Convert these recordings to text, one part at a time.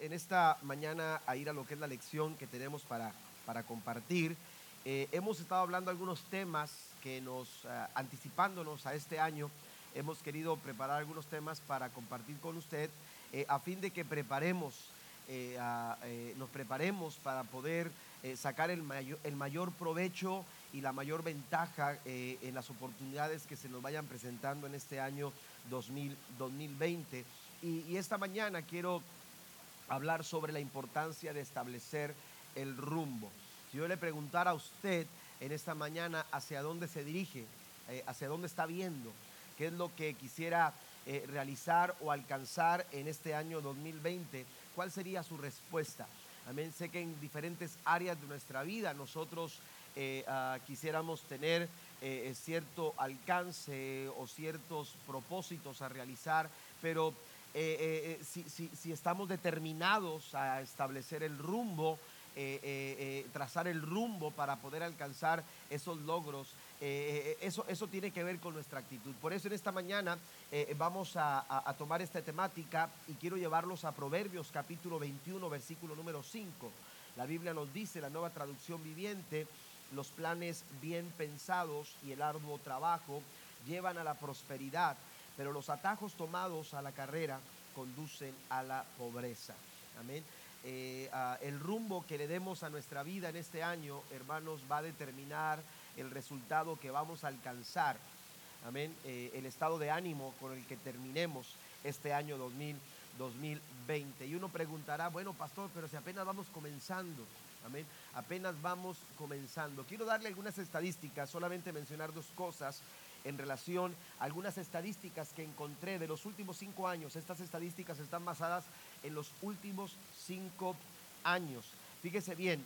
En esta mañana a ir a lo que es la lección que tenemos para, para compartir. Eh, hemos estado hablando algunos temas que nos, uh, anticipándonos a este año, hemos querido preparar algunos temas para compartir con usted eh, a fin de que preparemos, eh, nos preparemos para poder sacar el mayor, el mayor provecho y la mayor ventaja en las oportunidades que se nos vayan presentando en este año 2000, 2020. Y, y esta mañana quiero hablar sobre la importancia de establecer el rumbo. Si yo le preguntara a usted en esta mañana hacia dónde se dirige, eh, hacia dónde está viendo, qué es lo que quisiera eh, realizar o alcanzar en este año 2020, ¿cuál sería su respuesta? Amén. Sé que en diferentes áreas de nuestra vida nosotros eh, uh, quisiéramos tener eh, cierto alcance o ciertos propósitos a realizar, pero eh, eh, si, si, estamos determinados a establecer el rumbo, eh, trazar el rumbo para poder alcanzar esos logros, eso, eso tiene que ver con nuestra actitud. Por eso en esta mañana vamos a, a, a, tomar esta temática y quiero llevarlos a Proverbios capítulo 21, versículo número 5. La Biblia nos dice, la nueva traducción viviente, los planes bien pensados y el arduo trabajo llevan a la prosperidad pero los atajos tomados a la carrera conducen a la pobreza. Amén. Eh, uh, el rumbo que le demos a nuestra vida en este año, hermanos, va a determinar el resultado que vamos a alcanzar. Amén. Eh, el estado de ánimo con el que terminemos este año 2000, 2020. Y uno preguntará, bueno, pastor, pero si apenas vamos comenzando. Amén. Apenas vamos comenzando. Quiero darle algunas estadísticas, solamente mencionar dos cosas en relación a algunas estadísticas que encontré de los últimos cinco años. Estas estadísticas están basadas en los últimos cinco años. Fíjese bien,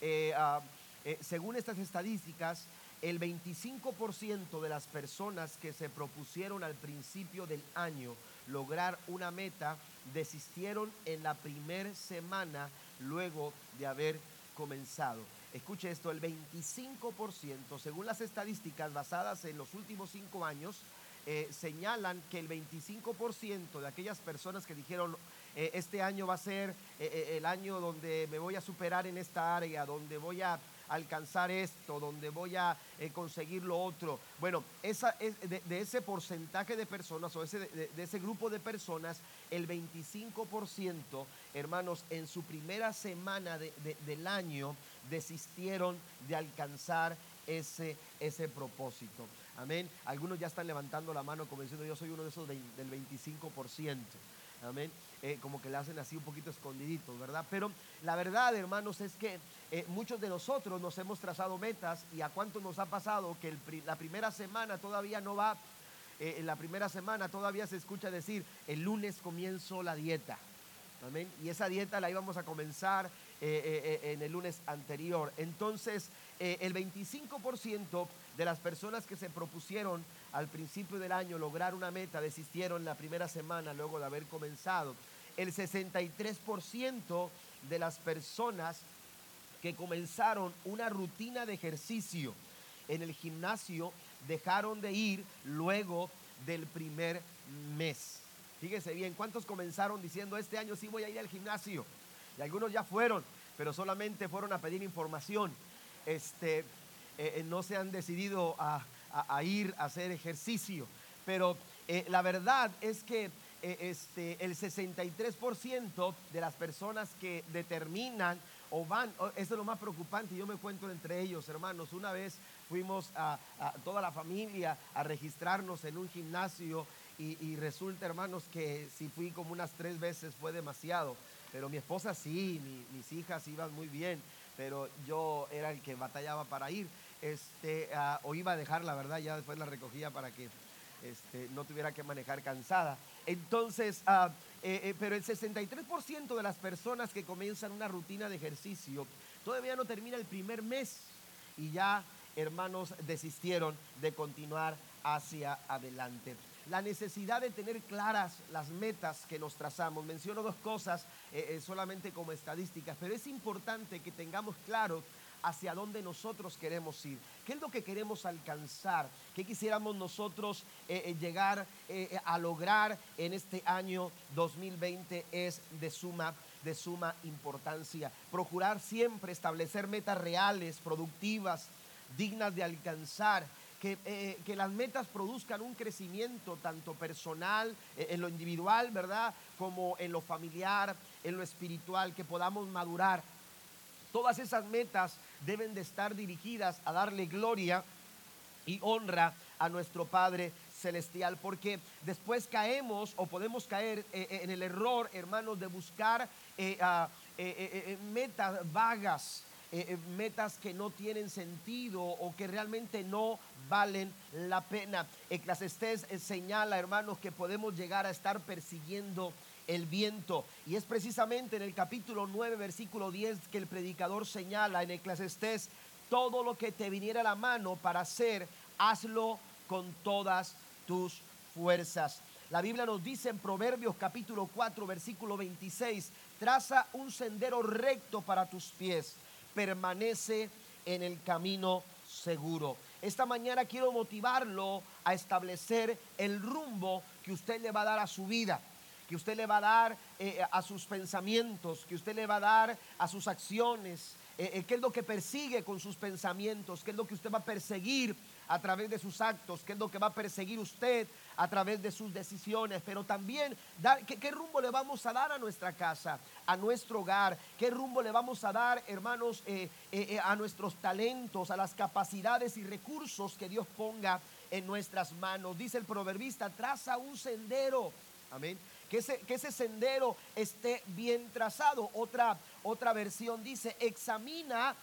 eh, uh, eh, según estas estadísticas, el 25% de las personas que se propusieron al principio del año lograr una meta desistieron en la primera semana luego de haber comenzado. Escuche esto, el 25%, según las estadísticas basadas en los últimos cinco años, eh, señalan que el 25% de aquellas personas que dijeron eh, este año va a ser eh, el año donde me voy a superar en esta área, donde voy a alcanzar esto, donde voy a eh, conseguir lo otro. Bueno, esa, es, de, de, ese porcentaje de personas o ese, de, de ese grupo de personas, el 25%, hermanos, en su primera semana del año desistieron de alcanzar ese, ese propósito. Amén. Algunos ya están levantando la mano como diciendo yo soy uno de esos del 25%. Amén. Eh, como que le hacen así un poquito escondiditos, ¿verdad? Pero la verdad, hermanos, es que eh, muchos de nosotros nos hemos trazado metas y a cuánto nos ha pasado que la primera semana todavía no va, eh, en la primera semana todavía se escucha decir, el lunes comienzo la dieta. Amén. Y esa dieta la íbamos a comenzar en el lunes anterior. Entonces, el 25% de las personas que se propusieron al principio del año lograr una meta desistieron la primera semana luego de haber comenzado. El 63% de las personas que comenzaron una rutina de ejercicio en el gimnasio dejaron de ir luego del primer mes. Fíjese bien, ¿cuántos comenzaron diciendo este año sí voy a ir al gimnasio? Y algunos ya fueron, pero solamente fueron a pedir información. Este, eh, no se han decidido a, ir a hacer ejercicio. Pero eh, la verdad es que eh, este, el 63% de las personas que determinan o van, eso es lo más preocupante, yo me cuento entre ellos, hermanos, una vez fuimos a, toda la familia a registrarnos en un gimnasio y, resulta, hermanos, que si fui como unas tres veces fue demasiado, pero mi esposa sí, mi, mis hijas iban muy bien, pero yo era el que batallaba para ir, este, uh, o iba a dejar, la verdad, ya después la recogía para que este, no tuviera que manejar cansada. Entonces, uh, eh, eh, pero el 63% de las personas que comienzan una rutina de ejercicio todavía no termina el primer mes y ya, hermanos, desistieron de continuar hacia adelante. La necesidad de tener claras las metas que nos trazamos. Menciono dos cosas eh, eh, solamente como estadísticas, pero es importante que tengamos claro hacia dónde nosotros queremos ir. ¿Qué es lo que queremos alcanzar? ¿Qué quisiéramos nosotros eh, llegar a lograr en este año 2020? Es de suma de suma importancia. Procurar siempre establecer metas reales, productivas, dignas de alcanzar. Que, que, las metas produzcan un crecimiento tanto personal, en lo individual, ¿verdad? Como en lo familiar, en lo espiritual, que podamos madurar. Todas esas metas deben de estar dirigidas a darle gloria y honra a nuestro Padre celestial, porque después caemos o podemos caer eh, eh, en el error, hermanos, de buscar eh, metas vagas, metas que no tienen sentido o que realmente no valen la pena. Eclesiastés señala, hermanos, que podemos llegar a estar persiguiendo el viento. Y es precisamente en el capítulo 9, versículo 10 que el predicador señala en Eclesiastés, todo lo que te viniera a la mano para hacer, hazlo con todas tus fuerzas. La Biblia nos dice en Proverbios capítulo 4, versículo 26, traza un sendero recto para tus pies, permanece en el camino seguro. Esta mañana quiero motivarlo a establecer el rumbo que usted le va a dar a su vida que usted le va a dar eh, a sus pensamientos, que usted le va a dar a sus acciones, eh, eh, qué es lo que persigue con sus pensamientos, qué es lo que usted va a perseguir a través de sus actos, qué es lo que va a perseguir usted a través de sus decisiones, pero también dar, ¿qué, rumbo le vamos a dar a nuestra casa, a nuestro hogar, qué rumbo le vamos a dar, hermanos, a nuestros talentos, a las capacidades y recursos que Dios ponga en nuestras manos. Dice el proverbista, traza un sendero, amén, que ese, sendero esté bien trazado. Otra, otra versión dice, examina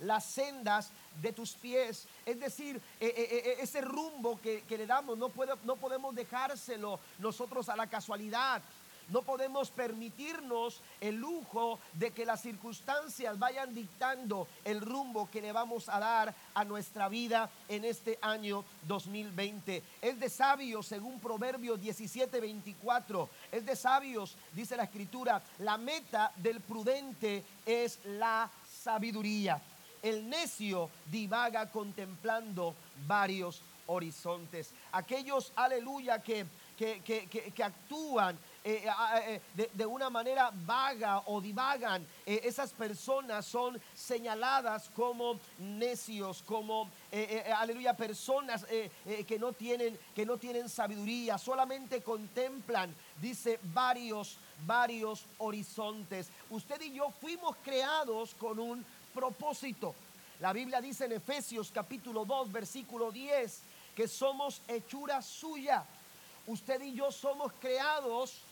las sendas de tus pies. Es decir, eh, eh, eh, ese rumbo que, le damos no, no podemos dejárselo nosotros a la casualidad. No podemos permitirnos el lujo de que las circunstancias vayan dictando el rumbo que le vamos a dar a nuestra vida en este año 2020. Es de sabios, según Proverbios 17, 24. Es de sabios, dice la escritura, la meta del prudente es la sabiduría. El necio divaga contemplando varios horizontes. Aquellos, aleluya, que, que, que actúan eh, eh, eh, de, una manera vaga o divagan. esas personas son señaladas como necios, como, aleluya, personas que, no tienen, que no tienen sabiduría, solamente contemplan, dice, varios, varios horizontes. Usted y yo fuimos creados con un propósito. La Biblia dice en Efesios capítulo 2, versículo 10, que somos hechura suya. Usted y yo somos creados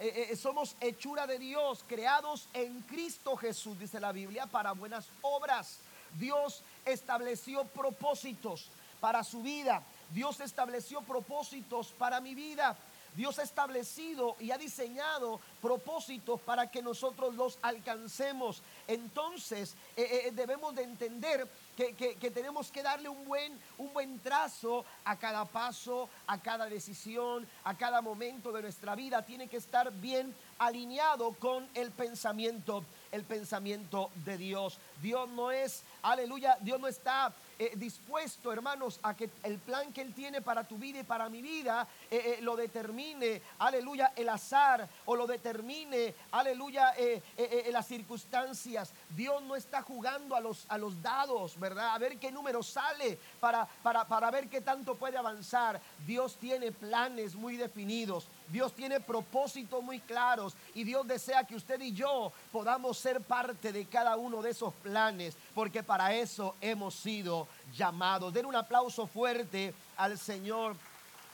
eh, eh, somos hechura de Dios, creados en Cristo Jesús, dice la Biblia, para buenas obras. Dios estableció propósitos para su vida. Dios estableció propósitos para mi vida. Dios ha establecido y ha diseñado propósitos para que nosotros los alcancemos. Entonces eh, debemos de entender que, tenemos que darle un buen, un buen trazo a cada paso, a cada decisión, a cada momento de nuestra vida. Tiene que estar bien alineado con el pensamiento, el pensamiento de Dios. Dios no es, aleluya, Dios no está eh, dispuesto, hermanos, a que el plan que Él tiene para tu vida y para mi vida eh, eh, lo determine, aleluya, el azar o lo determine, aleluya, las circunstancias. Dios no está jugando a los, a los dados, ¿verdad? A ver qué número sale para, para, para ver qué tanto puede avanzar. Dios tiene planes muy definidos. Dios tiene propósitos muy claros y Dios desea que usted y yo podamos ser parte de cada uno de esos planes, porque para eso hemos sido llamados. Den un aplauso fuerte al Señor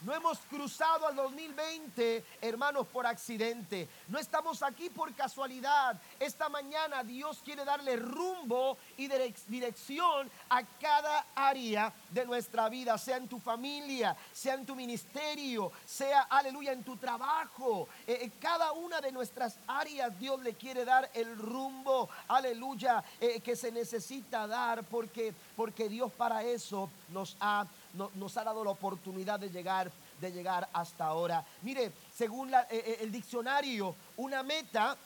no hemos cruzado al 2020, hermanos, por accidente. No estamos aquí por casualidad. Esta mañana Dios quiere darle rumbo y dirección a cada área de nuestra vida, sea en tu familia, sea en tu ministerio, sea, aleluya, en tu trabajo. Eh, cada una de nuestras áreas Dios le quiere dar el rumbo, aleluya, eh, que se necesita dar porque, porque Dios para eso nos ha nos ha dado la oportunidad de llegar, de llegar hasta ahora. Mire, según eh, eh, el diccionario, una meta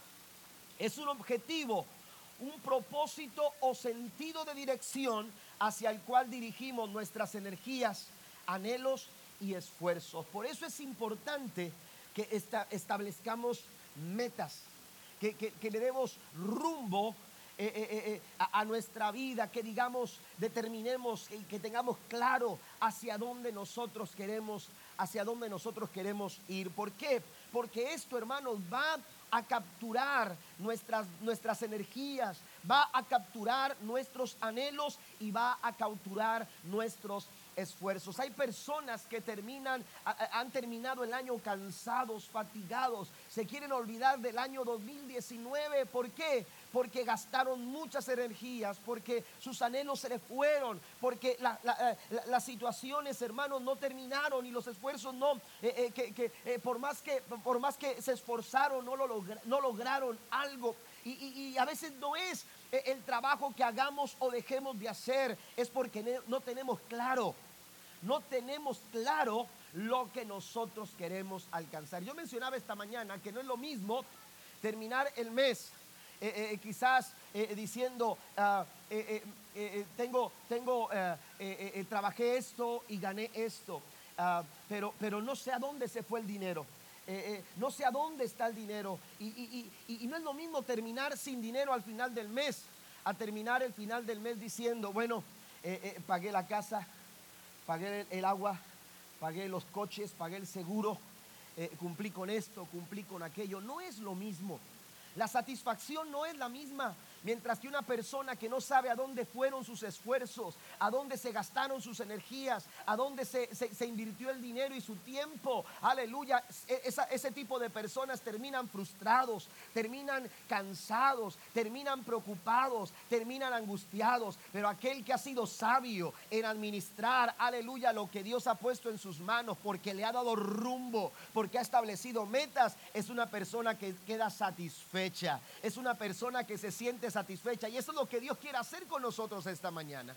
es un objetivo un propósito o sentido de dirección hacia el cual dirigimos nuestras energías, anhelos y esfuerzos. Por eso es importante que establezcamos metas, que, le demos rumbo eh, eh, eh, a, nuestra vida, que digamos, determinemos y que tengamos claro hacia dónde nosotros queremos, hacia dónde nosotros queremos ir. ¿Por qué? Porque esto, hermanos, va a capturar nuestras, nuestras energías, va a capturar nuestros anhelos y va a capturar nuestros esfuerzos. Hay personas que terminan, han terminado el año cansados, fatigados, se quieren olvidar del año 2019. ¿Por qué? Porque gastaron muchas energías, porque sus anhelos se les fueron, porque eh, las situaciones, hermanos, no terminaron y los esfuerzos no, eh, eh, que, por, más que por más que se esforzaron, no, lo no lograron algo. Y, a veces no es el trabajo que hagamos o dejemos de hacer, es porque no tenemos claro no tenemos claro lo que nosotros queremos alcanzar. Yo mencionaba esta mañana que no es lo mismo terminar el mes eh, eh, eh, quizás diciendo, ah, tengo, tengo, trabajé esto y gané esto, ah, pero, pero no sé a dónde se fue el dinero. no sé a dónde está el dinero. Y, y, no es lo mismo terminar sin dinero al final del mes, a terminar el final del mes diciendo, bueno, pagué la casa, pagué el, agua, pagué los coches, pagué el seguro, eh, cumplí con esto, cumplí con aquello. No es lo mismo. La satisfacción no es la misma. Mientras que una persona que no sabe a dónde fueron sus esfuerzos, a dónde se gastaron sus energías, a dónde se, invirtió el dinero y su tiempo, aleluya, e, ese tipo de personas terminan frustrados, terminan cansados, terminan preocupados, terminan angustiados. Pero aquel que ha sido sabio en administrar, aleluya, lo que Dios ha puesto en sus manos, porque le ha dado rumbo, porque ha establecido metas, es una persona que queda satisfecha, es una persona que se siente satisfecha. Y eso es lo que Dios quiere hacer con nosotros esta mañana.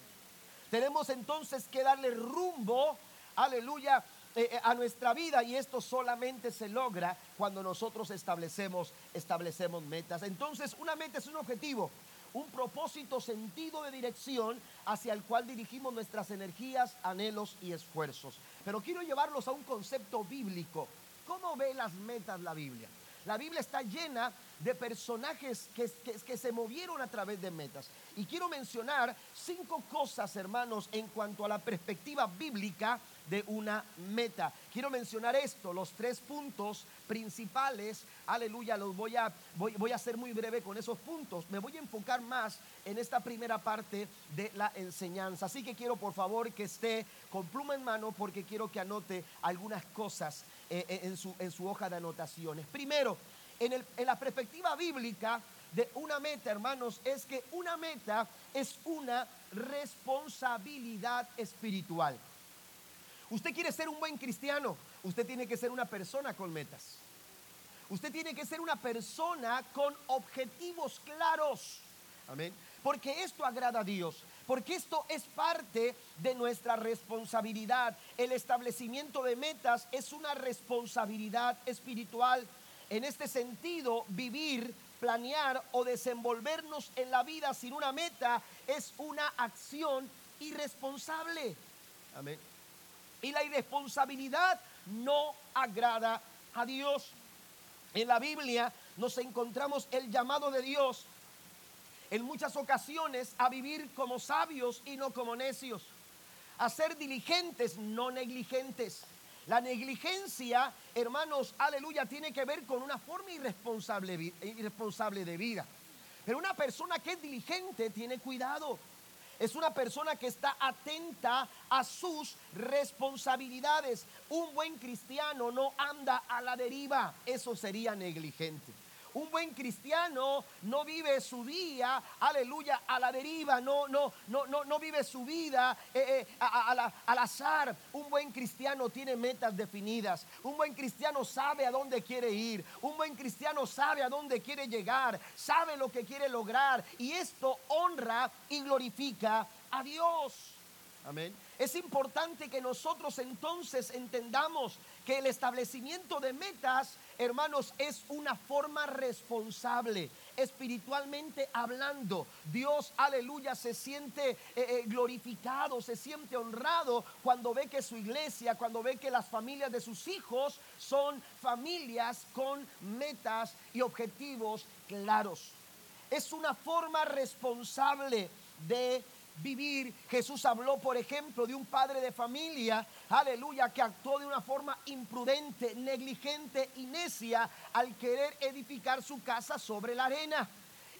Tenemos entonces que darle rumbo, aleluya, eh, eh, a nuestra vida y esto solamente se logra cuando nosotros establecemos, establecemos metas. Entonces, una meta es un objetivo, un propósito, sentido de dirección hacia el cual dirigimos nuestras energías, anhelos y esfuerzos. Pero quiero llevarlos a un concepto bíblico. ¿Cómo ve las metas la Biblia? La Biblia está llena de personajes que, que, se movieron a través de metas. Y quiero mencionar cinco cosas, hermanos, en cuanto a la perspectiva bíblica de una meta. Quiero mencionar esto, los tres puntos principales, aleluya, los voy a, voy, voy a ser muy breve con esos puntos. Me voy a enfocar más en esta primera parte de la enseñanza. Así que quiero por favor que esté con pluma en mano porque quiero que anote algunas cosas en, su, en su hoja de anotaciones. Primero, en, el, en la perspectiva bíblica de una meta, hermanos, es que una meta es una responsabilidad espiritual. Usted quiere ser un buen cristiano, usted tiene que ser una persona con metas. Usted tiene que ser una persona con objetivos claros. Amén. Porque esto agrada a Dios porque esto es parte de nuestra responsabilidad. El establecimiento de metas es una responsabilidad espiritual. En este sentido, vivir, planear o desenvolvernos en la vida sin una meta es una acción irresponsable. Amén. Y la irresponsabilidad no agrada a Dios. En la Biblia nos encontramos el llamado de Dios en muchas ocasiones a vivir como sabios y no como necios, a ser diligentes, no negligentes. La negligencia, hermanos, aleluya, tiene que ver con una forma irresponsable, irresponsable de vida. Pero una persona que es diligente tiene cuidado. Es una persona que está atenta a sus responsabilidades. Un buen cristiano no anda a la deriva. Eso sería negligente. Un buen cristiano no vive su día, aleluya, a la deriva, no, no, no, no, no vive su vida eh, eh, al azar. Un buen cristiano tiene metas definidas. Un buen cristiano sabe a dónde quiere ir. Un buen cristiano sabe a dónde quiere llegar, sabe lo que quiere lograr. Y esto honra y glorifica a Dios. Amén. Es importante que nosotros entonces entendamos que el establecimiento de metas hermanos, es una forma responsable espiritualmente hablando. Dios, aleluya, se siente eh, eh, glorificado, se siente honrado cuando ve que su iglesia, cuando ve que las familias de sus hijos son familias con metas y objetivos claros. Es una forma responsable de vivir. Jesús habló, por ejemplo, de un padre de familia, aleluya, que actuó de una forma imprudente, negligente y necia al querer edificar su casa sobre la arena.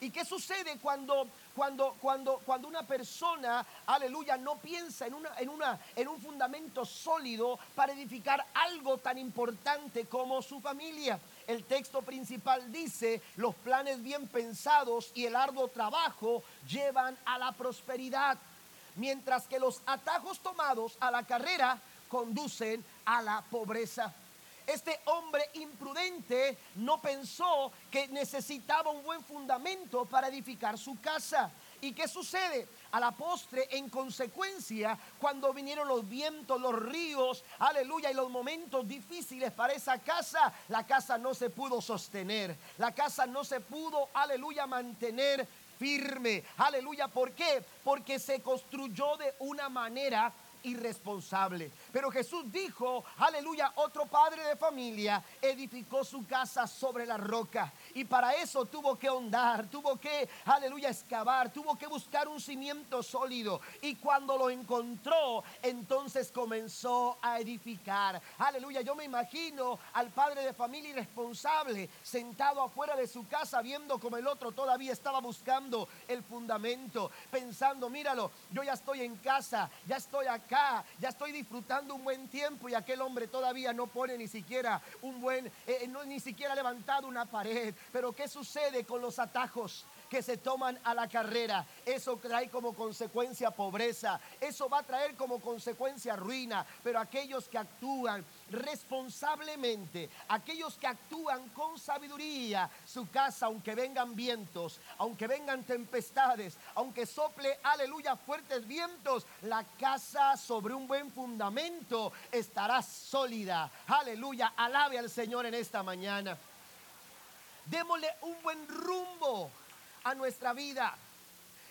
¿Y qué sucede cuando, cuando, cuando, cuando una persona, aleluya, no piensa en, una, en, una, en un fundamento sólido para edificar algo tan importante como su familia? El texto principal dice, los planes bien pensados y el arduo trabajo llevan a la prosperidad, mientras que los atajos tomados a la carrera conducen a la pobreza. Este hombre imprudente no pensó que necesitaba un buen fundamento para edificar su casa. ¿Y qué sucede? A la postre, en consecuencia, cuando vinieron los vientos, los ríos, aleluya, y los momentos difíciles para esa casa, la casa no se pudo sostener. La casa no se pudo, aleluya, mantener firme. Aleluya, ¿por qué? Porque se construyó de una manera irresponsable. Pero Jesús dijo, aleluya, otro padre de familia edificó su casa sobre la roca. Y para eso tuvo que hondar, tuvo que, aleluya, excavar, tuvo que buscar un cimiento sólido. Y cuando lo encontró, entonces comenzó a edificar. Aleluya, yo me imagino al padre de familia irresponsable sentado afuera de su casa viendo como el otro todavía estaba buscando el fundamento, pensando, míralo, yo ya estoy en casa, ya estoy acá, ya estoy disfrutando un buen tiempo y aquel hombre todavía no pone ni siquiera un buen, eh, eh, no, ni siquiera ha levantado una pared. Pero ¿qué sucede con los atajos? Que se toman a la carrera. Eso trae como consecuencia pobreza. Eso va a traer como consecuencia ruina. Pero aquellos que actúan responsablemente, aquellos que actúan con sabiduría, su casa, aunque vengan vientos, aunque vengan tempestades, aunque sople, aleluya, fuertes vientos, la casa sobre un buen fundamento estará sólida. Aleluya, alabe al Señor en esta mañana. Démosle un buen rumbo a nuestra vida.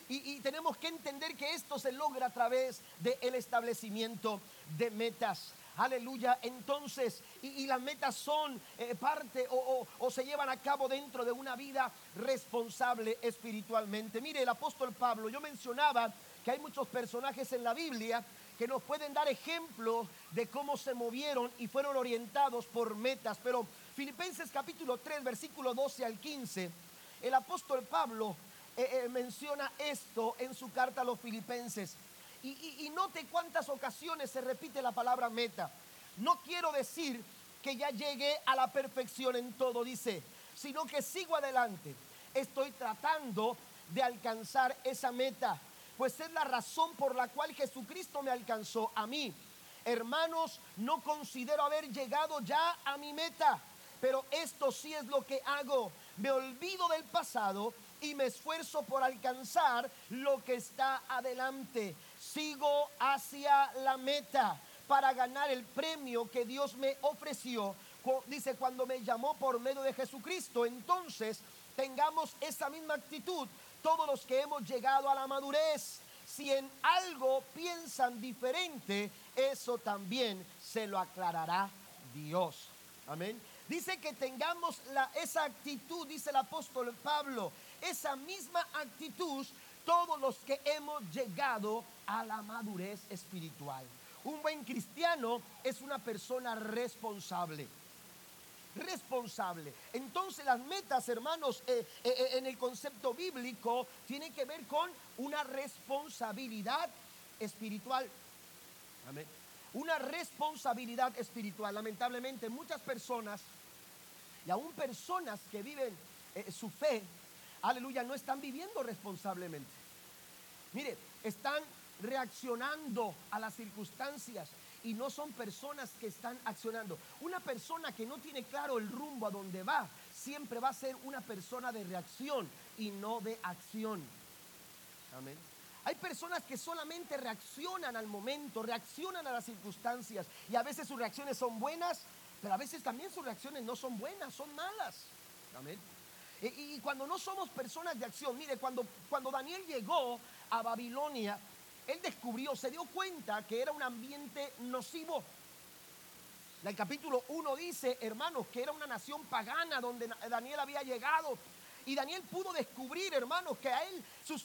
Y, tenemos que entender que esto se logra a través del establecimiento de metas. Aleluya. Entonces, y, las metas son eh, parte o, o, se llevan a cabo dentro de una vida responsable espiritualmente. Mire, el apóstol Pablo, yo mencionaba que hay muchos personajes en la Biblia que nos pueden dar ejemplo de cómo se movieron y fueron orientados por metas. Pero Filipenses capítulo 3, versículo 12 al 15 el apóstol Pablo eh, eh, menciona esto en su carta a los filipenses. Y, y note cuántas ocasiones se repite la palabra meta. No quiero decir que ya llegué a la perfección en todo, dice, sino que sigo adelante. Estoy tratando de alcanzar esa meta, pues es la razón por la cual Jesucristo me alcanzó a mí. Hermanos, no considero haber llegado ya a mi meta, pero esto sí es lo que hago me olvido del pasado y me esfuerzo por alcanzar lo que está adelante. Sigo hacia la meta para ganar el premio que Dios me ofreció. Dice, cuando me llamó por medio de Jesucristo, entonces tengamos esa misma actitud todos los que hemos llegado a la madurez. Si en algo piensan diferente, eso también se lo aclarará Dios. Amén. Dice que tengamos esa actitud, dice el apóstol Pablo, esa misma actitud todos los que hemos llegado a la madurez espiritual. Un buen cristiano es una persona responsable. Responsable. Entonces las metas, hermanos, eh, eh, eh, en el concepto bíblico, tienen que ver con una responsabilidad espiritual. Amén. Una responsabilidad espiritual. Lamentablemente muchas personas y aún personas que viven eh, su fe, aleluya, no están viviendo responsablemente. Mire, están reaccionando a las circunstancias y no son personas que están accionando. Una persona que no tiene claro el rumbo a donde va, siempre va a ser una persona de reacción y no de acción. Amén. Hay personas que solamente reaccionan al momento, reaccionan a las circunstancias y a veces sus reacciones son buenas Pero a veces también sus reacciones no son buenas, son malas. Amén. Y, cuando no somos personas de acción, mire, cuando, cuando Daniel llegó a Babilonia, él descubrió, se dio cuenta que era un ambiente nocivo. El capítulo 1 dice, hermanos, que era una nación pagana donde Daniel había llegado. Y Daniel pudo descubrir, hermanos, que a él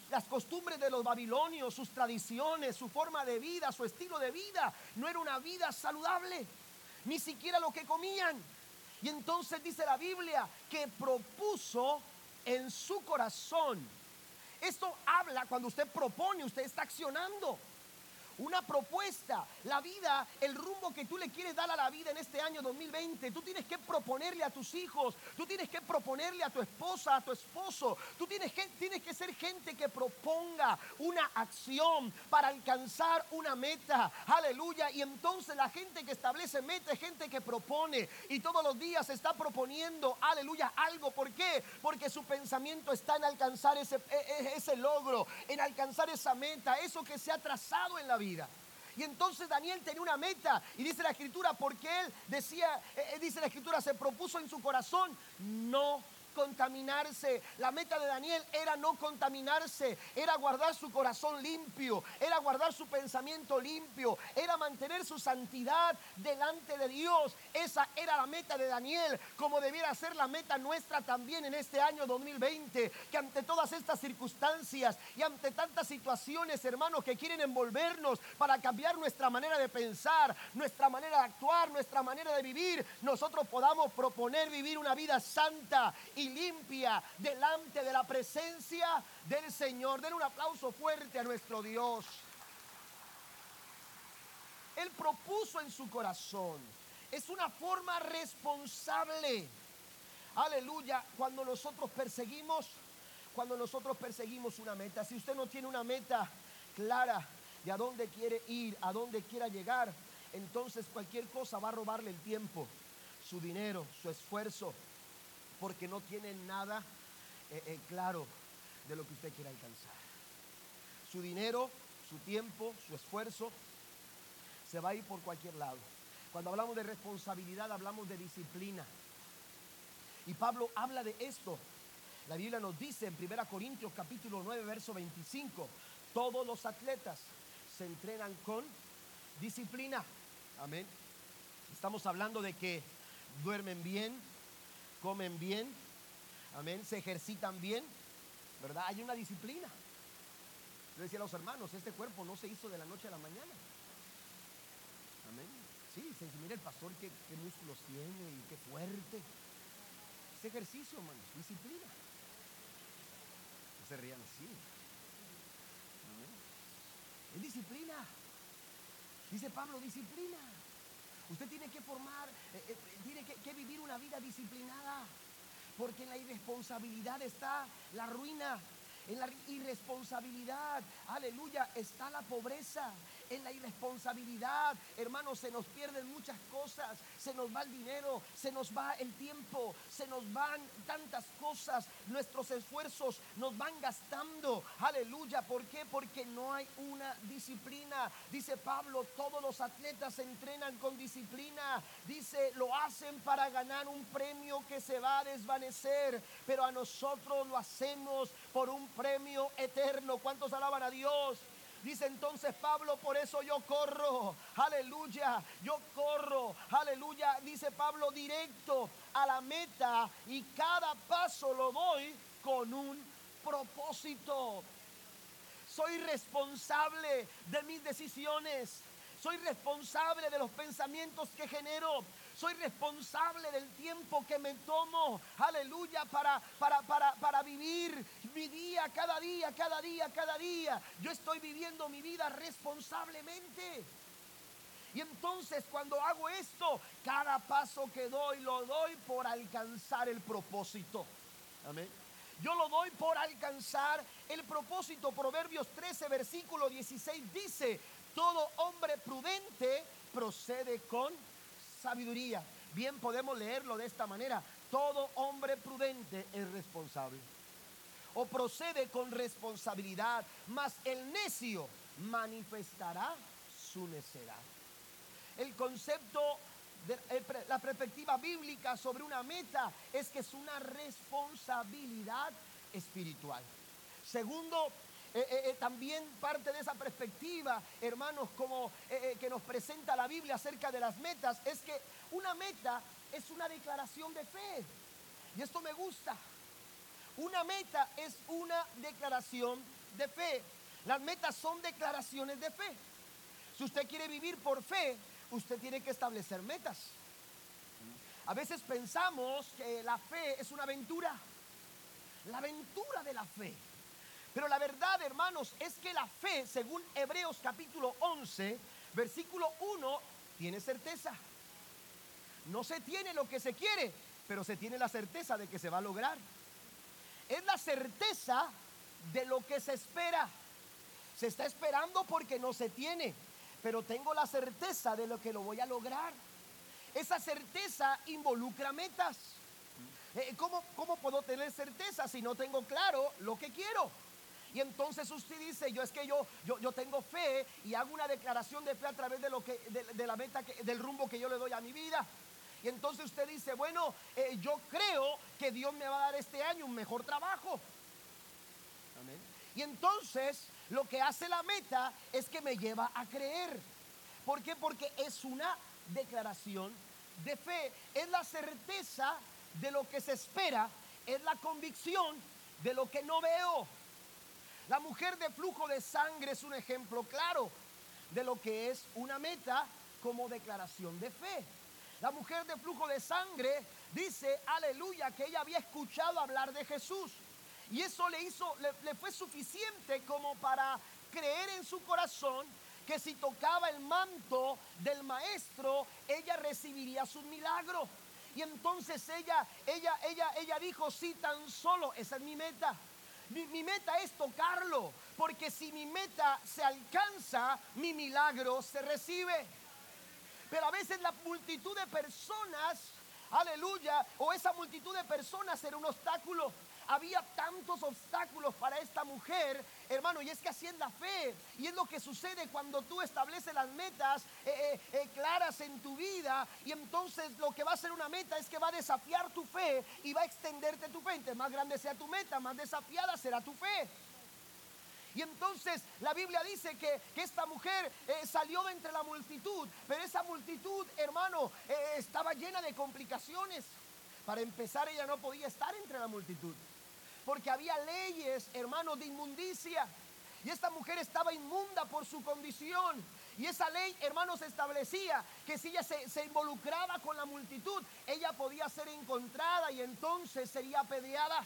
las costumbres de los babilonios, sus tradiciones, su forma de vida, su estilo de vida, no era una vida saludable, ni siquiera lo que comían. Y entonces dice la Biblia que propuso en su corazón. Esto habla cuando usted propone, usted está accionando una propuesta. La vida, el rumbo que tú le quieres dar a la vida en este año 2020, tú tienes que proponerle a tus hijos, tú tienes que proponerle a tu esposa, a tu esposo, tú tienes que, tienes que ser gente que proponga una acción para alcanzar una meta. Aleluya. Y entonces la gente que establece meta es gente que propone y todos los días está proponiendo, aleluya, algo. ¿Por qué? Porque su pensamiento está en alcanzar ese, e, e, ese logro, en alcanzar esa meta, eso que se ha trazado en la vida. Y entonces Daniel tenía una meta y dice la escritura, porque él decía, eh, eh, dice la escritura, se propuso en su corazón no contaminarse. La meta de Daniel era no contaminarse, era guardar su corazón limpio, era guardar su pensamiento limpio, era mantener su santidad delante de Dios. Esa era la meta de Daniel, como debiera ser la meta nuestra también en este año 2020, que ante todas estas circunstancias y ante tantas situaciones, hermanos, que quieren envolvernos para cambiar nuestra manera de pensar, nuestra manera de actuar, nuestra manera de vivir, nosotros podamos proponer vivir una vida santa y limpia delante de la presencia del Señor. Den un aplauso fuerte a nuestro Dios. Él propuso en su corazón. Es una forma responsable. Aleluya. Cuando nosotros perseguimos, cuando nosotros perseguimos una meta. Si usted no tiene una meta clara de a dónde quiere ir, a dónde quiera llegar, entonces cualquier cosa va a robarle el tiempo, su dinero, su esfuerzo, porque no tienen nada eh, eh, claro de lo que usted quiere alcanzar. Su dinero, su tiempo, su esfuerzo se va a ir por cualquier lado. Cuando hablamos de responsabilidad hablamos de disciplina. Y Pablo habla de esto. La Biblia nos dice en 1 Corintios capítulo 9 verso 25, todos los atletas se entrenan con disciplina. Amén. Estamos hablando de que duermen bien, comen bien, amén, se ejercitan bien, ¿verdad? Hay una disciplina. Yo decía a los hermanos, este cuerpo no se hizo de la noche a la mañana. Amén. Sí, se mira el pastor qué, músculos tiene y qué fuerte. Es ejercicio, hermanos, disciplina. No se rían así. Amén. Es disciplina. Dice Pablo, disciplina. Usted tiene que formar, eh, eh, tiene que, vivir una vida disciplinada. Porque en la irresponsabilidad está la ruina. En la irresponsabilidad, aleluya, está la pobreza en la irresponsabilidad. Hermanos, se nos pierden muchas cosas. Se nos va el dinero, se nos va el tiempo, se nos van tantas cosas. Nuestros esfuerzos nos van gastando. Aleluya. ¿Por qué? Porque no hay una disciplina. Dice Pablo, todos los atletas se entrenan con disciplina. Dice, lo hacen para ganar un premio que se va a desvanecer. Pero a nosotros lo hacemos por un premio eterno. ¿Cuántos alaban a Dios? Dice entonces Pablo, por eso yo corro, aleluya, yo corro, aleluya, dice Pablo, directo a la meta y cada paso lo doy con un propósito. Soy responsable de mis decisiones. Soy responsable de los pensamientos que genero. Soy responsable del tiempo que me tomo, aleluya, para, para, para, para vivir mi día, cada día, cada día, cada día. Yo estoy viviendo mi vida responsablemente. Y entonces cuando hago esto, cada paso que doy lo doy por alcanzar el propósito. Amén. Yo lo doy por alcanzar el propósito. Proverbios 13, versículo 16 dice, todo hombre prudente procede con sabiduría. Bien podemos leerlo de esta manera. Todo hombre prudente es responsable. O procede con responsabilidad, mas el necio manifestará su necedad. El concepto la perspectiva bíblica sobre una meta es que es una responsabilidad espiritual. Segundo, eh, eh, eh, también parte de esa perspectiva, hermanos, como que nos presenta la Biblia acerca de las metas, es que una meta es una declaración de fe. Y esto me gusta. Una meta es una declaración de fe. Las metas son declaraciones de fe. Si usted quiere vivir por fe, usted tiene que establecer metas. A veces pensamos que la fe es una aventura. La aventura de la fe. Pero la verdad, hermanos, es que la fe, según Hebreos capítulo 11, versículo 1, tiene certeza. No se tiene lo que se quiere, pero se tiene la certeza de que se va a lograr. Es la certeza de lo que se espera. Se está esperando porque no se tiene, pero tengo la certeza de lo que lo voy a lograr. Esa certeza involucra metas. Eh, ¿Cómo, ¿Cómo puedo tener certeza si no tengo claro lo que quiero? Y entonces usted dice, yo es que yo, yo, yo tengo fe y hago una declaración de fe a través de, lo que, de, la meta, que, del rumbo que yo le doy a mi vida. Y entonces usted dice, bueno, eh, yo creo que Dios me va a dar este año un mejor trabajo. Amén. Y entonces lo que hace la meta es que me lleva a creer. ¿Por qué? Porque es una declaración de fe. Es la certeza de lo que se espera. Es la convicción de lo que no veo. La mujer de flujo de sangre es un ejemplo claro de lo que es una meta como declaración de fe. La mujer de flujo de sangre dice, aleluya, que ella había escuchado hablar de Jesús. Y eso le hizo, le, fue suficiente como para creer en su corazón que si tocaba el manto del maestro, ella recibiría su milagro. Y entonces ella, ella, ella, ella dijo, sí, tan solo, esa es mi meta. Mi, meta es tocarlo, porque si mi meta se alcanza, mi milagro se recibe. Pero a veces la multitud de personas, aleluya, o esa multitud de personas era un obstáculo. Había tantos obstáculos para esta mujer, hermano, y es que así la fe. Y es lo que sucede cuando tú estableces las metas eh, eh, eh, claras en tu vida. Y entonces lo que va a ser una meta es que va a desafiar tu fe y va a extenderte tu fe. más grande sea tu meta, más desafiada será tu fe. Y entonces la Biblia dice que, esta mujer salió de entre la multitud, pero esa multitud, hermano, estaba llena de complicaciones. Para empezar, ella no podía estar entre la multitud porque había leyes, hermanos, de inmundicia. Y esta mujer estaba inmunda por su condición. Y esa ley, hermanos, establecía que si ella se, involucraba con la multitud, ella podía ser encontrada y entonces sería apedreada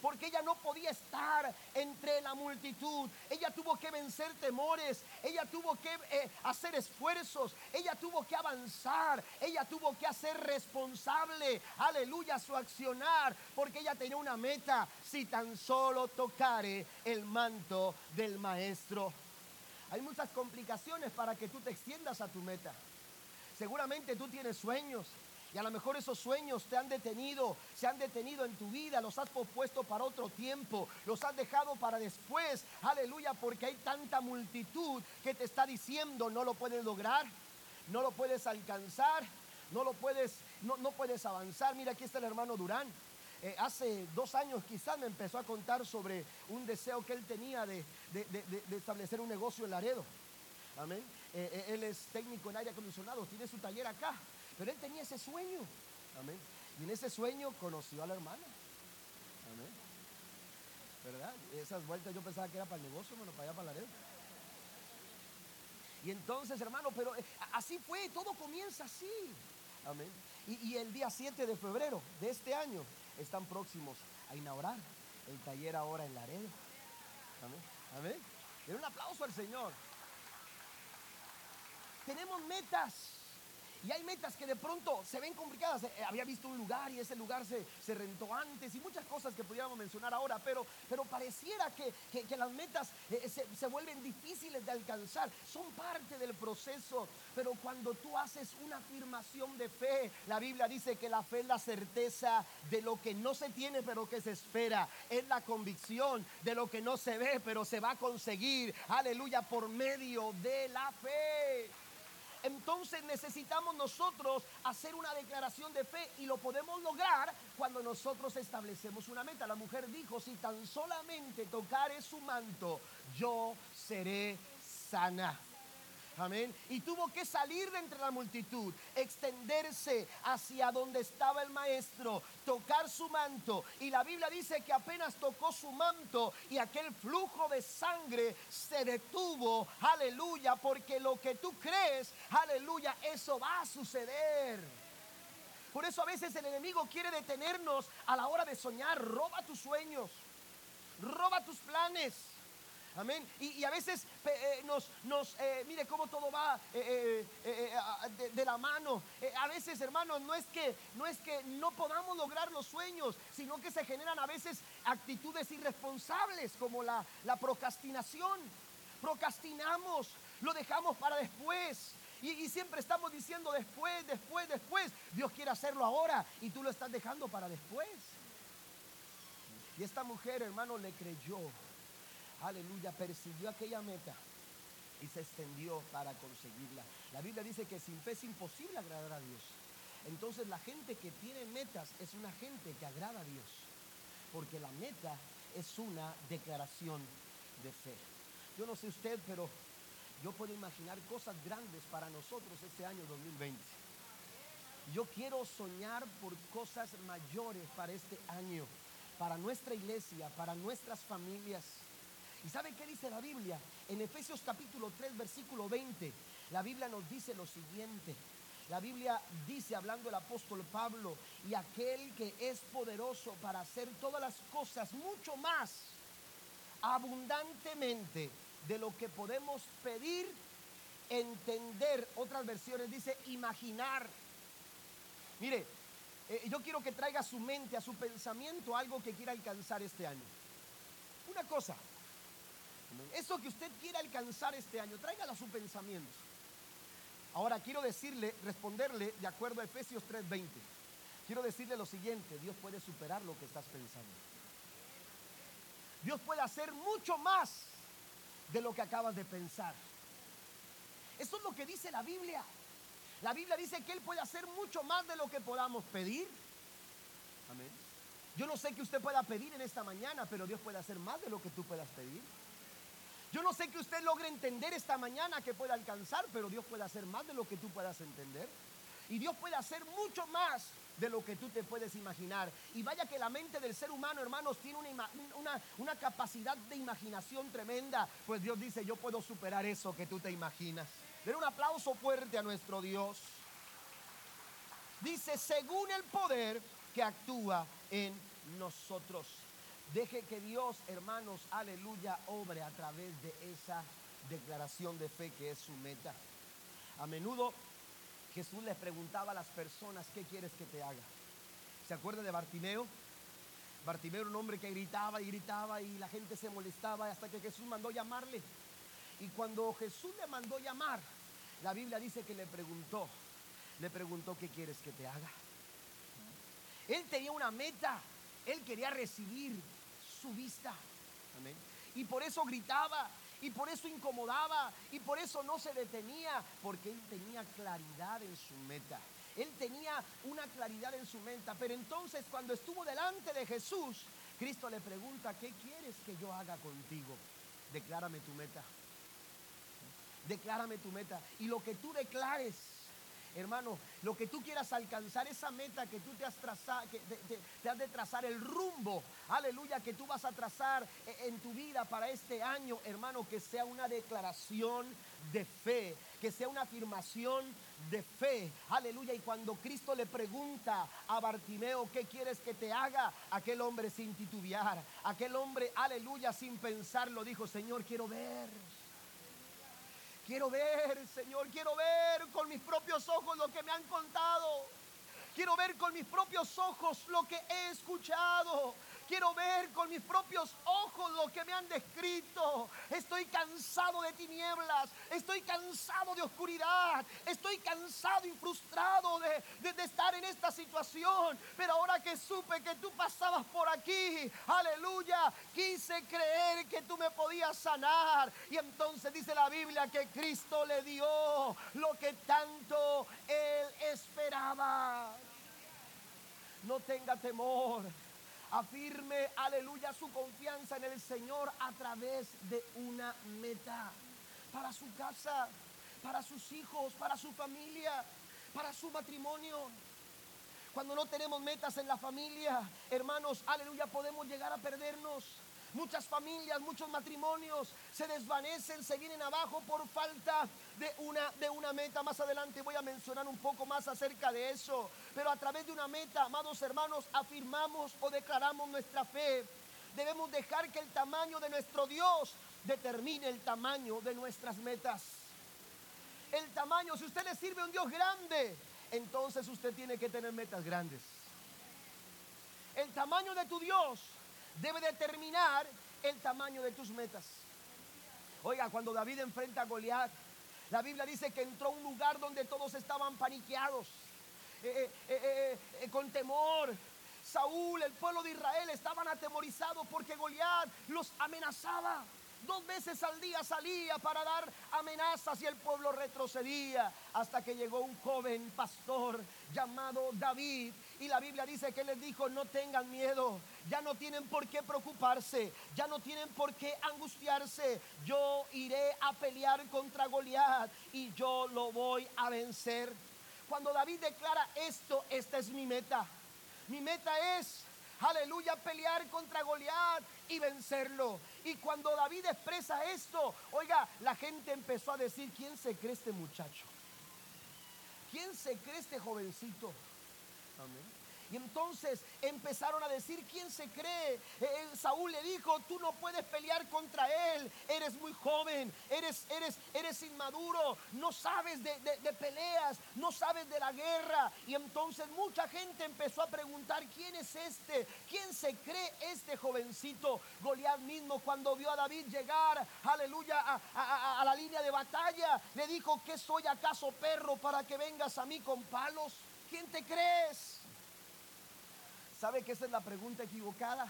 porque ella no podía estar entre la multitud. Ella tuvo que vencer temores, ella tuvo que eh, hacer esfuerzos, ella tuvo que avanzar, ella tuvo que hacer responsable, aleluya, su accionar, porque ella tenía una meta, si tan solo tocare el manto del maestro. Hay muchas complicaciones para que tú te extiendas a tu meta. Seguramente tú tienes sueños, y a lo mejor esos sueños te han detenido, se han detenido en tu vida, los has pospuesto para otro tiempo, los has dejado para después. Aleluya, porque hay tanta multitud que te está diciendo no lo puedes lograr, no lo puedes alcanzar, no lo puedes, no, no puedes avanzar. Mira, aquí está el hermano Durán. Eh, hace dos años quizás me empezó a contar sobre un deseo que él tenía de, establecer un negocio en Laredo. Amén. Eh, eh, él es técnico en aire acondicionado, tiene su taller acá. Pero él tenía ese sueño. Amén. Y en ese sueño conoció a la hermana. Amén. ¿Verdad? Esas vueltas yo pensaba que era para el negocio, bueno, para allá, para la red. Y entonces, hermano, pero eh, así fue, todo comienza así. Amén. Y, el día 7 de febrero de este año están próximos a inaugurar el taller ahora en Laredo. Amén. Amén. Den un aplauso al Señor. Tenemos metas. Y hay metas que de pronto se ven complicadas. Eh, había visto un lugar y ese lugar se, se rentó antes y muchas cosas que pudiéramos mencionar ahora, pero, pero pareciera que, que, las metas eh, se, se, vuelven difíciles de alcanzar. Son parte del proceso, pero cuando tú haces una afirmación de fe, la Biblia dice que la fe es la certeza de lo que no se tiene, pero que se espera. Es la convicción de lo que no se ve, pero se va a conseguir. Aleluya, por medio de la fe. Entonces necesitamos nosotros hacer una declaración de fe y lo podemos lograr cuando nosotros establecemos una meta. La mujer dijo, si tan solamente tocare su manto, yo seré sana. Amén. Y tuvo que salir de entre la multitud, extenderse hacia donde estaba el maestro, tocar su manto. Y la Biblia dice que apenas tocó su manto y aquel flujo de sangre se detuvo. Aleluya, porque lo que tú crees, aleluya, eso va a suceder. Por eso a veces el enemigo quiere detenernos a la hora de soñar. Roba tus sueños, roba tus planes. Amén. Y, a veces eh, nos, nos eh, mire cómo todo va eh, de, la mano. a veces, hermanos, no es, que, no es que no podamos lograr los sueños, sino que se generan a veces actitudes irresponsables como la, la procrastinación. Procrastinamos, lo dejamos para después. Y, y, siempre estamos diciendo después, después, después. Dios quiere hacerlo ahora y tú lo estás dejando para después. Y esta mujer, hermano, le creyó aleluya, persiguió aquella meta y se extendió para conseguirla. La Biblia dice que sin fe es imposible agradar a Dios. Entonces la gente que tiene metas es una gente que agrada a Dios, porque la meta es una declaración de fe. Yo no sé usted, pero yo puedo imaginar cosas grandes para nosotros este año 2020. Yo quiero soñar por cosas mayores para este año, para nuestra iglesia, para nuestras familias. ¿Y saben qué dice la Biblia? En Efesios capítulo 3, versículo 20, la Biblia nos dice lo siguiente. La Biblia dice, hablando el apóstol Pablo, y aquel que es poderoso para hacer todas las cosas mucho más abundantemente de lo que podemos pedir, entender. Otras versiones dice imaginar. Mire, eh, yo quiero que traiga a su mente, a su pensamiento algo que quiera alcanzar este año. Una cosa, eso que usted quiere alcanzar este año, tráigalo a su pensamiento. Ahora quiero decirle, responderle de acuerdo a Efesios 3:20. Quiero decirle lo siguiente, Dios puede superar lo que estás pensando. Dios puede hacer mucho más de lo que acabas de pensar. Eso es lo que dice la Biblia. La Biblia dice que Él puede hacer mucho más de lo que podamos pedir. Amén. Yo no sé que usted pueda pedir en esta mañana, pero Dios puede hacer más de lo que tú puedas pedir. Yo no sé que usted logre entender esta mañana que pueda alcanzar, pero Dios puede hacer más de lo que tú puedas entender. Y Dios puede hacer mucho más de lo que tú te puedes imaginar. Y vaya que la mente del ser humano, hermanos, tiene una, una, capacidad de imaginación tremenda. Pues Dios dice, yo puedo superar eso que tú te imaginas. Den un aplauso fuerte a nuestro Dios. Dice, según el poder que actúa en nosotros. Deje que Dios, hermanos, aleluya, obre a través de esa declaración de fe que es su meta. A menudo Jesús les preguntaba a las personas, ¿qué quieres que te haga? ¿Se acuerda de Bartimeo? Bartimeo era un hombre que gritaba y gritaba y la gente se molestaba hasta que Jesús mandó llamarle. Y cuando Jesús le mandó llamar, la Biblia dice que le preguntó, le preguntó, ¿qué quieres que te haga? Él tenía una meta, él quería recibir su vista. Amén. Y por eso gritaba, y por eso incomodaba, y por eso no se detenía, porque él tenía claridad en su meta. Él tenía una claridad en su meta. Pero entonces cuando estuvo delante de Jesús, Cristo le pregunta, ¿qué quieres que yo haga contigo? Declárame tu meta. Declárame tu meta. Y lo que tú declares hermano, lo que tú quieras alcanzar, esa meta que tú te has trazado, que te, has de trazar el rumbo, aleluya, que tú vas a trazar e, en tu vida para este año, hermano, que sea una declaración de fe, que sea una afirmación de fe, aleluya. Y cuando Cristo le pregunta a Bartimeo, ¿qué quieres que te haga? Aquel hombre sin titubear, aquel hombre, aleluya, sin pensarlo, dijo, Señor, quiero ver. Quiero ver, Señor, quiero ver con mis propios ojos lo que me han contado. Quiero ver con mis propios ojos lo que he escuchado. Quiero ver con mis propios ojos lo que me han descrito. Estoy cansado de tinieblas, estoy cansado de oscuridad, estoy cansado y frustrado de, de estar en esta situación. Pero ahora que supe que tú pasabas por aquí, aleluya, quise creer que tú me podías sanar. Y entonces dice la Biblia que Cristo le dio lo que tanto él esperaba. No tenga temor. Afirme, aleluya, su confianza en el Señor a través de una meta. Para su casa, para sus hijos, para su familia, para su matrimonio. Cuando no tenemos metas en la familia, hermanos, aleluya, podemos llegar a perdernos. Muchas familias, muchos matrimonios se desvanecen, se vienen abajo por falta de una, de una meta. Más adelante voy a mencionar un poco más acerca de eso. Pero a través de una meta, amados hermanos, afirmamos o declaramos nuestra fe. Debemos dejar que el tamaño de nuestro Dios determine el tamaño de nuestras metas. El tamaño, si usted le sirve a un Dios grande, entonces usted tiene que tener metas grandes. El tamaño de tu Dios debe determinar el tamaño de tus metas. Oiga, cuando David enfrenta a Goliat, la Biblia dice que entró a un lugar donde todos estaban paniqueados, eh, eh, eh, con temor. Saúl, el pueblo de Israel estaban atemorizados porque Goliat los amenazaba. Dos veces al día salía para dar amenazas y el pueblo retrocedía hasta que llegó un joven pastor llamado David. Y la Biblia dice que les dijo, no tengan miedo, ya no tienen por qué preocuparse, ya no tienen por qué angustiarse. Yo iré a pelear contra Goliat y yo lo voy a vencer. Cuando David declara esto, esta es mi meta. Mi meta es aleluya, pelear contra Goliat y vencerlo. Y cuando David expresa esto, oiga, la gente empezó a decir, ¿quién se cree este muchacho? ¿Quién se cree este jovencito? Y entonces empezaron a decir, ¿quién se cree? Eh, eh, Saúl le dijo, tú no puedes pelear contra él, eres muy joven, eres, eres, eres inmaduro, no sabes de, de peleas, no sabes de la guerra. Y entonces mucha gente empezó a preguntar, ¿quién es este? ¿Quién se cree este jovencito? Goliat mismo cuando vio a David llegar, aleluya, a, a la línea de batalla, le dijo, ¿qué soy acaso perro para que vengas a mí con palos? ¿Quién te crees? ¿Sabe que esa es la pregunta equivocada?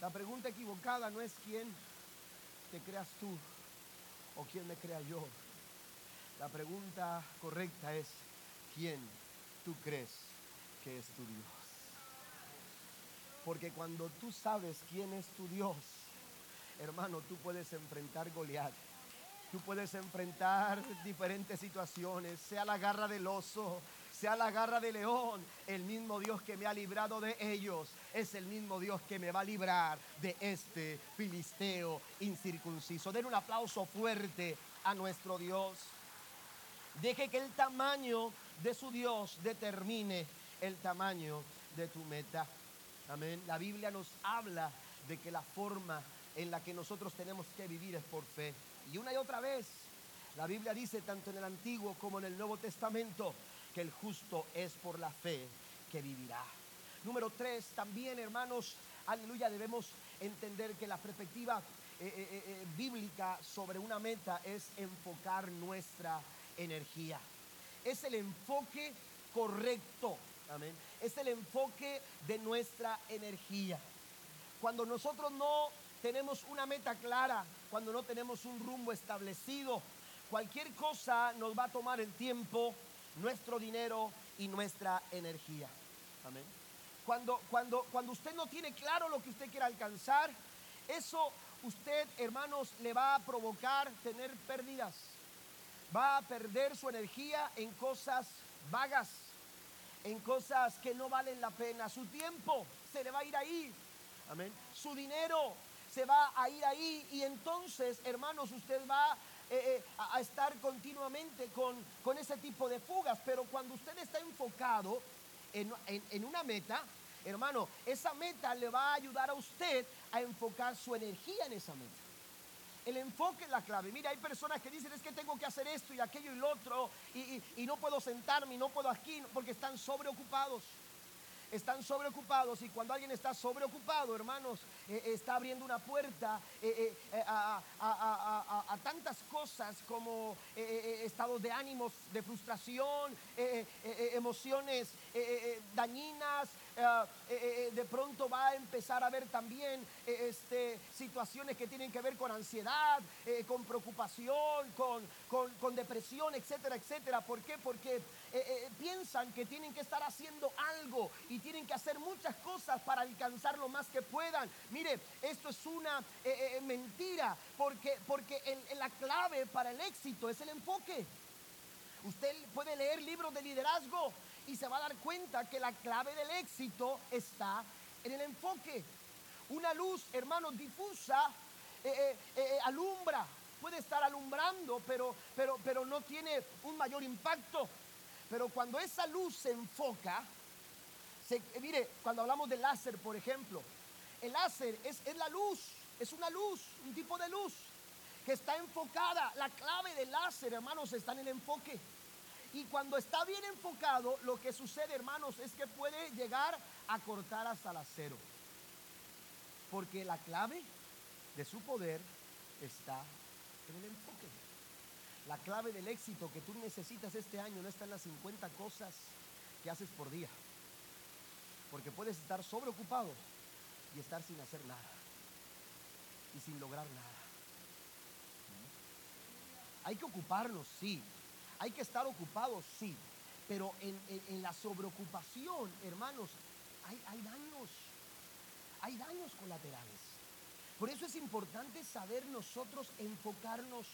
La pregunta equivocada no es quién te creas tú o quién me crea yo. La pregunta correcta es quién tú crees que es tu Dios. Porque cuando tú sabes quién es tu Dios, hermano, tú puedes enfrentar Goliat. Tú puedes enfrentar diferentes situaciones, sea la garra del oso, sea la garra de león, el mismo Dios que me ha librado de ellos es el mismo Dios que me va a librar de este filisteo incircunciso. Den un aplauso fuerte a nuestro Dios. Deje que el tamaño de su Dios determine el tamaño de tu meta. Amén. La Biblia nos habla de que la forma en la que nosotros tenemos que vivir es por fe. Y una y otra vez, la Biblia dice tanto en el Antiguo como en el Nuevo Testamento el justo es por la fe que vivirá. Número tres, también hermanos, aleluya, debemos entender que la perspectiva eh, eh, eh, bíblica sobre una meta es enfocar nuestra energía. Es el enfoque correcto, amén. Es el enfoque de nuestra energía. Cuando nosotros no tenemos una meta clara, cuando no tenemos un rumbo establecido, cualquier cosa nos va a tomar el tiempo, nuestro dinero y nuestra energía. Amén. Cuando, cuando, cuando usted no tiene claro lo que usted quiere alcanzar, eso usted, hermanos, le va a provocar tener pérdidas. Va a perder su energía en cosas vagas, en cosas que no valen la pena. Su tiempo se le va a ir ahí. Amén. Su dinero se va a ir ahí y entonces, hermanos, usted va eh, eh, a, estar continuamente con, con, ese tipo de fugas. Pero cuando usted está enfocado en, en una meta, hermano, esa meta le va a ayudar a usted a enfocar su energía en esa meta. El enfoque es la clave. Mira, hay personas que dicen es que tengo que hacer esto y aquello y lo otro y, y, y no puedo sentarme y no puedo aquí porque están sobreocupados. Están sobreocupados y cuando alguien está sobreocupado, hermanos, eh, está abriendo una puerta eh, eh, a, tantas cosas como estados de ánimos, de frustración, emociones dañinas, eh, eh, eh, de pronto va a empezar a ver también este, situaciones que tienen que ver con ansiedad, con preocupación, con, con, depresión, etcétera, etcétera. ¿Por qué? Porque piensan que tienen que estar haciendo algo y tienen que hacer muchas cosas para alcanzar lo más que puedan. Mire, esto es una mentira porque, porque la clave para el éxito es el enfoque. Usted puede leer libros de liderazgo y se va a dar cuenta que la clave del éxito está en el enfoque. Una luz, hermanos, difusa, eh, eh, eh, alumbra, puede estar alumbrando, pero, pero, pero no tiene un mayor impacto. Pero cuando esa luz se enfoca, mire, cuando hablamos de láser, por ejemplo, el láser es, es la luz, es una luz, un tipo de luz que está enfocada. La clave del láser, hermanos, está en el enfoque. Y cuando está bien enfocado, lo que sucede, hermanos, es que puede llegar a cortar hasta el acero. Porque la clave de su poder está en el enfoque. La clave del éxito que tú necesitas este año no está en las 50 cosas que haces por día. Porque puedes estar sobreocupado y estar sin hacer nada. Y sin lograr nada. Hay que ocuparnos, sí, hay que estar ocupados, sí, pero en, la sobreocupación, hermanos, hay, hay daños, hay daños colaterales. Por eso es importante saber nosotros enfocarnos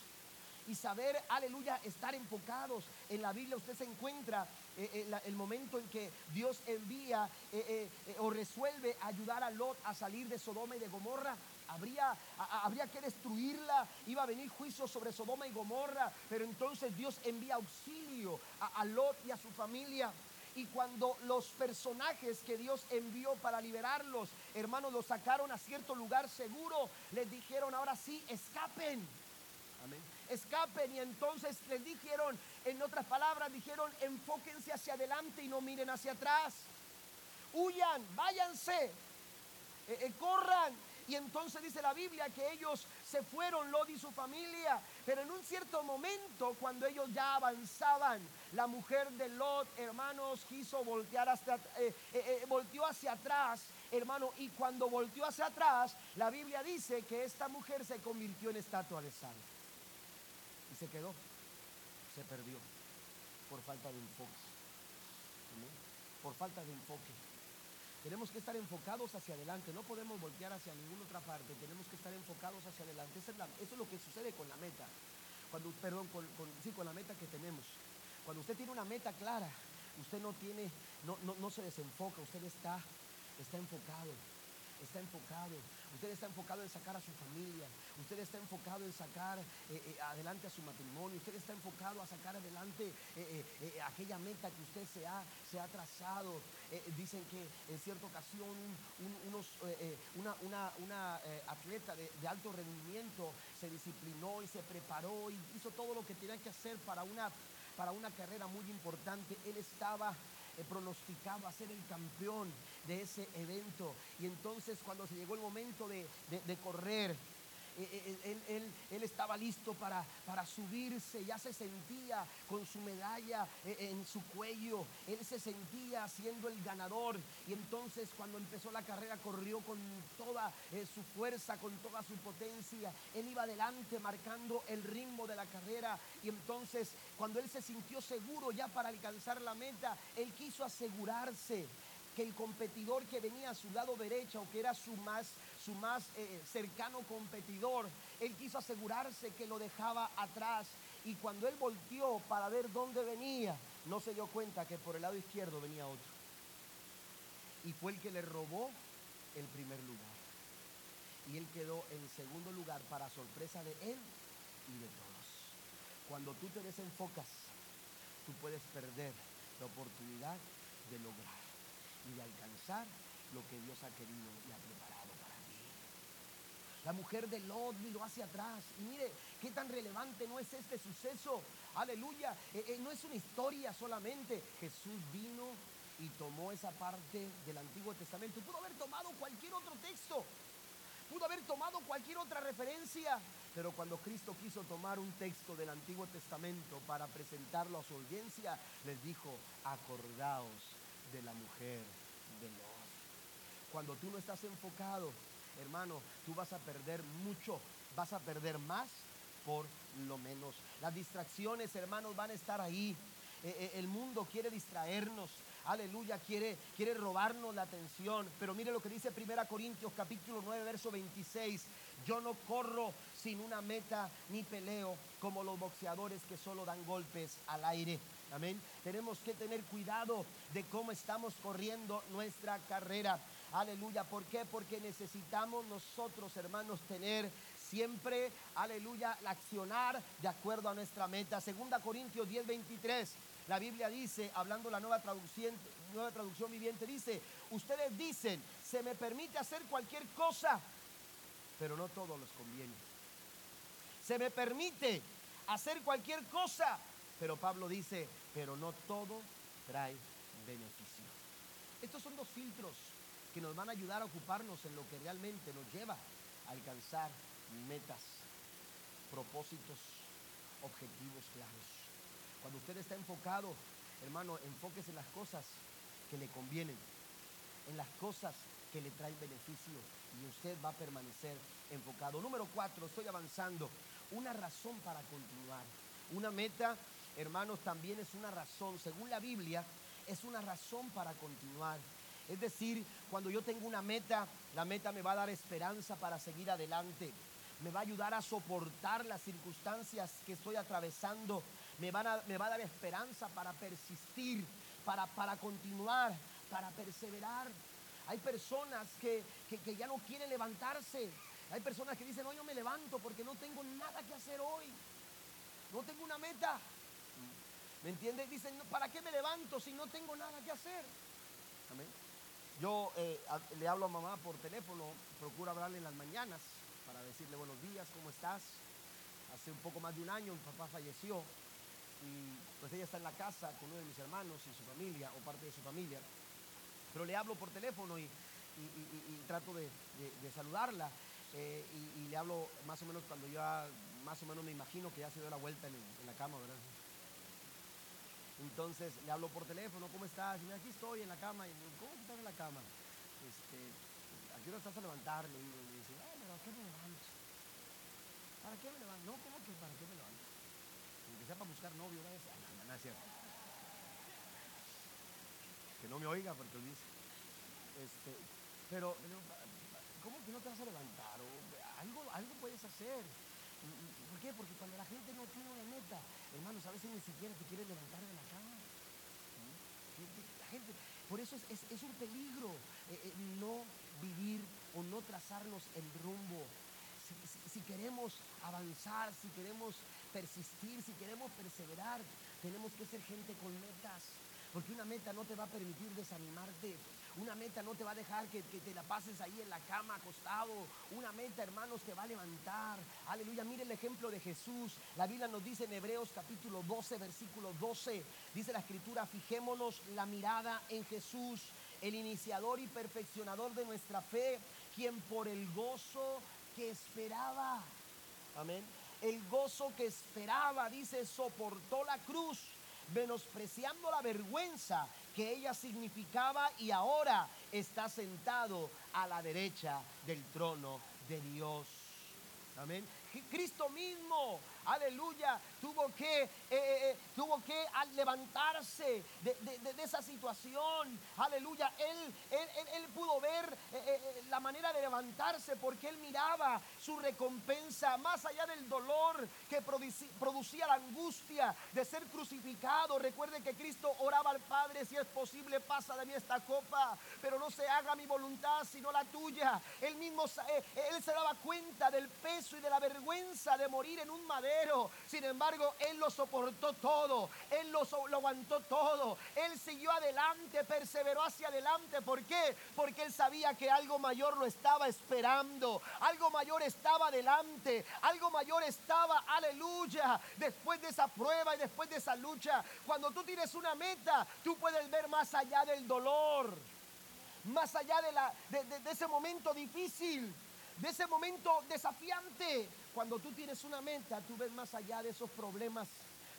y saber, aleluya, estar enfocados. En la Biblia usted se encuentra eh, eh, el momento en que Dios envía eh, o resuelve ayudar a Lot a salir de Sodoma y de Gomorra. Habría, habría que destruirla, iba a venir juicio sobre Sodoma y Gomorra, pero entonces Dios envía auxilio a, a Lot y a su familia. Y cuando los personajes que Dios envió para liberarlos, hermanos, los sacaron a cierto lugar seguro, les dijeron, ahora sí, escapen. Escapen. Y entonces les dijeron, en otras palabras, dijeron, enfóquense hacia adelante y no miren hacia atrás. Huyan, váyanse, eh, eh, corran. Y entonces dice la Biblia que ellos se fueron, Lot y su familia. Pero en un cierto momento, cuando ellos ya avanzaban, la mujer de Lot, hermanos, quiso voltear hasta, eh, volteó hacia atrás, hermano. Y cuando volteó hacia atrás, la Biblia dice que esta mujer se convirtió en estatua de sal se quedó, se perdió por falta de enfoque. Por falta de enfoque. Tenemos que estar enfocados hacia adelante, no podemos voltear hacia ninguna otra parte, tenemos que estar enfocados hacia adelante. Eso es, lo que sucede con la meta, cuando, perdón, con, sí, con la meta que tenemos. Cuando usted tiene una meta clara, usted no tiene, no, no, no se desenfoca, usted está, está enfocado está enfocado. Usted está enfocado en sacar a su familia. Usted está enfocado en sacar eh, eh, adelante a su matrimonio. Usted está enfocado a sacar adelante eh, aquella meta que usted se ha, se ha trazado. dicen que en cierta ocasión unos, una, una, atleta de, de, alto rendimiento se disciplinó y se preparó y hizo todo lo que tenía que hacer para una, para una carrera muy importante. Él estaba pronosticado a ser el campeón de ese evento. Y entonces cuando se llegó el momento de, de correr, eh, eh, él, estaba listo para, para subirse, ya se sentía con su medalla eh, en su cuello, él se sentía siendo el ganador. Y entonces cuando empezó la carrera corrió con toda su fuerza, con toda su potencia, él iba adelante marcando el ritmo de la carrera. Y entonces cuando él se sintió seguro ya para alcanzar la meta, él quiso asegurarse que el competidor que venía a su lado derecho, o que era su más, su más eh, cercano competidor, él quiso asegurarse que lo dejaba atrás. Y cuando él volteó para ver dónde venía, no se dio cuenta que por el lado izquierdo venía otro. Y fue el que le robó el primer lugar. Y él quedó en segundo lugar para sorpresa de él y de todos. Cuando tú te desenfocas, tú puedes perder la oportunidad de lograr y de alcanzar lo que Dios ha querido y ha preparado. La mujer de Lot miró hacia atrás y mire qué tan relevante no es este suceso. Aleluya. Eh, eh, no es una historia solamente. Jesús vino y tomó esa parte del Antiguo Testamento. Pudo haber tomado cualquier otro texto, pudo haber tomado cualquier otra referencia, pero cuando Cristo quiso tomar un texto del Antiguo Testamento para presentarlo a su audiencia, les dijo, acordaos de la mujer de Lot. Cuando tú no estás enfocado, hermano, tú vas a perder mucho, vas a perder más por lo menos. Las distracciones, hermanos, van a estar ahí. Eh, eh, el mundo quiere distraernos. Aleluya, quiere, quiere robarnos la atención. Pero mire lo que dice 1 Corintios capítulo 9, verso 26. Yo no corro sin una meta ni peleo como los boxeadores que solo dan golpes al aire. Amén. Tenemos que tener cuidado de cómo estamos corriendo nuestra carrera. Aleluya. ¿Por qué? Porque necesitamos nosotros, hermanos, tener siempre, aleluya, accionar de acuerdo a nuestra meta. Segunda Corintios 10, 23. La Biblia dice, hablando la nueva traducción, nueva traducción viviente, dice, ustedes dicen, se me permite hacer cualquier cosa, pero no todo les conviene. Se me permite hacer cualquier cosa, pero Pablo dice, pero no todo trae beneficio. Estos son dos filtros que nos van a ayudar a ocuparnos en lo que realmente nos lleva a alcanzar metas, propósitos, objetivos claros. Cuando usted está enfocado, hermano, enfóquese en las cosas que le convienen, en las cosas que le traen beneficio y usted va a permanecer enfocado. Número cuatro, estoy avanzando. Una razón para continuar. Una meta, hermanos, también es una razón. Según la Biblia, es una razón para continuar. Es decir, cuando yo tengo una meta, la meta me va a dar esperanza para seguir adelante me va a ayudar a soportar las circunstancias que estoy atravesando, me, va a dar esperanza para persistir, para, continuar, para perseverar. Hay personas que, que, ya no quieren levantarse. Hay personas que dicen, no me levanto porque no tengo nada que hacer hoy. No tengo una meta. ¿Me entiendes? Dicen, ¿para qué me levanto si no tengo nada que hacer? Amén. Yo eh, le hablo a mamá por teléfono, procuro hablarle en las mañanas para decirle buenos días, ¿cómo estás? Hace un poco más de un año mi papá falleció y pues ella está en la casa con uno de mis hermanos y su familia o parte de su familia. Pero le hablo por teléfono y, trato de, saludarla eh, y, le hablo más o menos cuando yo más o menos me imagino que ya se dio la vuelta en, la cama, ¿verdad? Entonces le hablo por teléfono, ¿cómo estás? Y me aquí estoy en la cama. Y, ¿Cómo estás en la cama? Este, ¿A qué hora estás a levantar? ¿para qué me levanto? ¿Para qué me levanto? No, ¿cómo que para qué me levanto? Que sea para buscar novio, ¿verdad? No, no, es cierto. Que no me oiga porque dice. Este, pero, ¿cómo que no te vas a levantar? O, algo, algo puedes hacer. ¿Por qué? Porque cuando la gente no tiene una meta, hermanos, a veces ni siquiera te quieres levantar de la cama. La gente, por eso es, es, un peligro eh, eh, no vivir o no trazarnos el rumbo. Si, queremos avanzar, si queremos persistir, si queremos perseverar, tenemos que ser gente con metas. Porque una meta no te va a permitir desanimarte. Una meta no te va a dejar que, te la pases ahí en la cama acostado. Una meta, hermanos, te va a levantar. Aleluya. Mire el ejemplo de Jesús. La Biblia nos dice en Hebreos capítulo 12, versículo 12. Dice la escritura, fijémonos la mirada en Jesús el iniciador y perfeccionador de nuestra fe, quien por el gozo que esperaba, amén, el gozo que esperaba, dice, soportó la cruz, menospreciando la vergüenza que ella significaba y ahora está sentado a la derecha del trono de Dios. Amén. Cristo mismo, aleluya, tuvo que, eh, eh, eh, tuvo que levantarse de, esa situación, aleluya. Él, él, pudo ver la manera de levantarse porque él miraba su recompensa más allá del dolor que producía la angustia de ser crucificado. Recuerde que Cristo oraba al Padre, si es posible, pasa de mí esta copa, pero no se haga mi voluntad sino la tuya. Él mismo, él se daba cuenta del peso y de la vergüenza de morir en un madero. Sin embargo, Él lo soportó todo. Él lo, lo aguantó todo. Él siguió adelante, perseveró hacia adelante. ¿Por qué? Porque Él sabía que algo mayor lo estaba esperando. Algo mayor estaba adelante. Algo mayor estaba, aleluya. Después de esa prueba y después de esa lucha. Cuando tú tienes una meta, tú puedes ver más allá del dolor más allá de, la, de, ese momento difícil, de ese momento desafiante. Cuando tú tienes una meta, tú ves más allá de esos problemas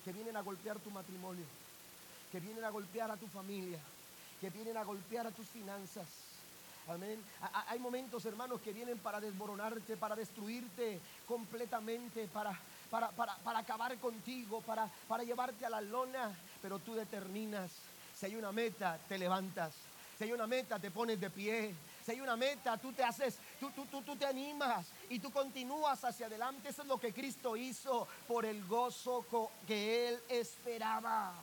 que vienen a golpear tu matrimonio, que vienen a golpear a tu familia, que vienen a golpear a tus finanzas. Amén. Hay momentos, hermanos, que vienen para desmoronarte, para destruirte completamente, para, para, para, para acabar contigo, para, para llevarte a la lona. Pero tú determinas. Si hay una meta, te levantas. Si hay una meta, te pones de pie. Si hay una meta, tú te haces, tú, tú, tú, tú te animas y tú continúas hacia adelante. Eso es lo que Cristo hizo por el gozo que Él esperaba.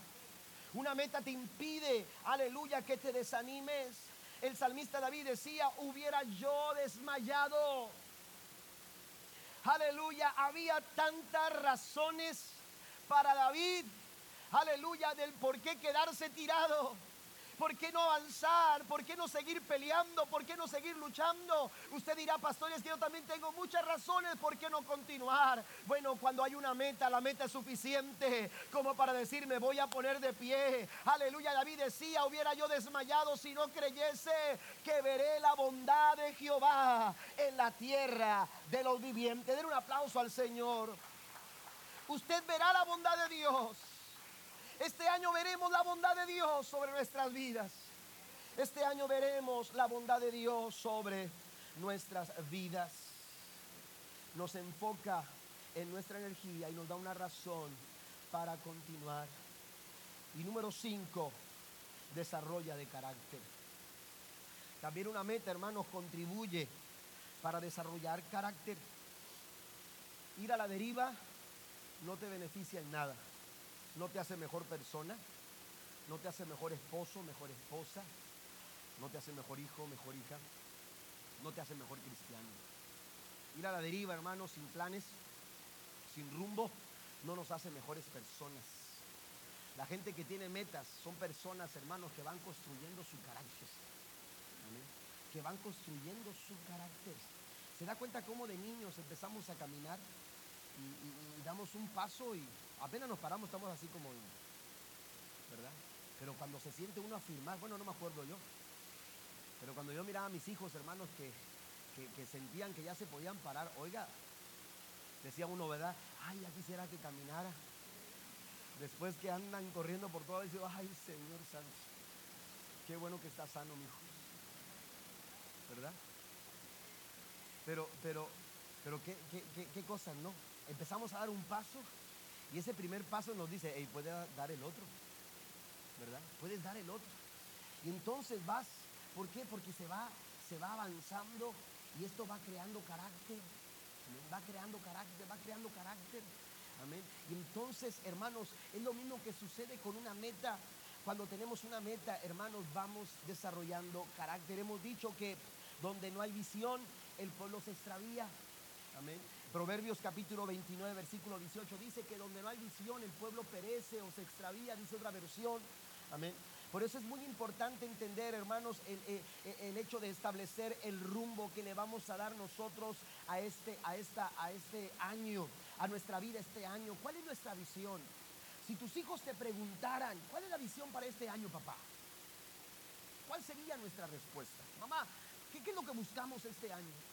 Una meta te impide, aleluya, que te desanimes. El salmista David decía, hubiera yo desmayado. Aleluya, había tantas razones para David, aleluya, del por qué quedarse tirado. ¿Por qué no avanzar? ¿Por qué no seguir peleando? ¿Por qué no seguir luchando? Usted dirá, pastores, que yo también tengo muchas razones por qué no continuar. Bueno, cuando hay una meta, la meta es suficiente como para decirme, voy a poner de pie. Aleluya, David decía, hubiera yo desmayado si no creyese que veré la bondad de Jehová en la tierra de los vivientes. Den un aplauso al Señor. Usted verá la bondad de Dios. Este año veremos la bondad de Dios sobre nuestras vidas. Este año veremos la bondad de Dios sobre nuestras vidas. Nos enfoca en nuestra energía y nos da una razón para continuar. Y número cinco, desarrolla de carácter. También una meta, hermanos, contribuye para desarrollar carácter. Ir a la deriva no te beneficia en nada no te hace mejor persona, no te hace mejor esposo, mejor esposa, no te hace mejor hijo, mejor hija, no te hace mejor cristiano. Ir a la deriva, hermanos, sin planes, sin rumbo, no nos hace mejores personas. La gente que tiene metas son personas, hermanos, que van construyendo su carácter. Que van construyendo su carácter. ¿Se da cuenta cómo de niños empezamos a caminar y damos un paso y apenas nos paramos, estamos así como, ¿verdad? Pero cuando se siente uno a firmar, bueno, no me acuerdo yo, pero cuando yo miraba a mis hijos, hermanos, que, que, sentían que ya se podían parar, oiga, decía uno, ¿verdad? Ay, ya quisiera que caminara. Después que andan corriendo por todo, dice, ay, Señor Santo, qué bueno que está sano, mi hijo. ¿Verdad? Pero, pero, pero qué, qué, qué, qué cosas, ¿no? Empezamos a dar un paso y ese primer paso nos dice, hey, puedes dar el otro, ¿verdad? Puedes dar el otro. Y entonces vas, ¿por qué? Porque se va, se va avanzando y esto va creando carácter. Va creando carácter, va creando carácter. Amén. Y entonces, hermanos, es lo mismo que sucede con una meta. Cuando tenemos una meta, hermanos, vamos desarrollando carácter. Hemos dicho que donde no hay visión, el pueblo se extravía. Amén. Proverbios capítulo 29, versículo 18 dice que donde no hay visión el pueblo perece o se extravía, dice otra versión. Amén. Por eso es muy importante entender, hermanos, el, eh, eh, hecho de establecer el rumbo que le vamos a dar nosotros a este, a, esta, a este año, a nuestra vida este año. ¿Cuál es nuestra visión? Si tus hijos te preguntaran, ¿cuál es la visión para este año, papá? ¿Cuál sería nuestra respuesta? Mamá, ¿qué, qué es lo que buscamos este año?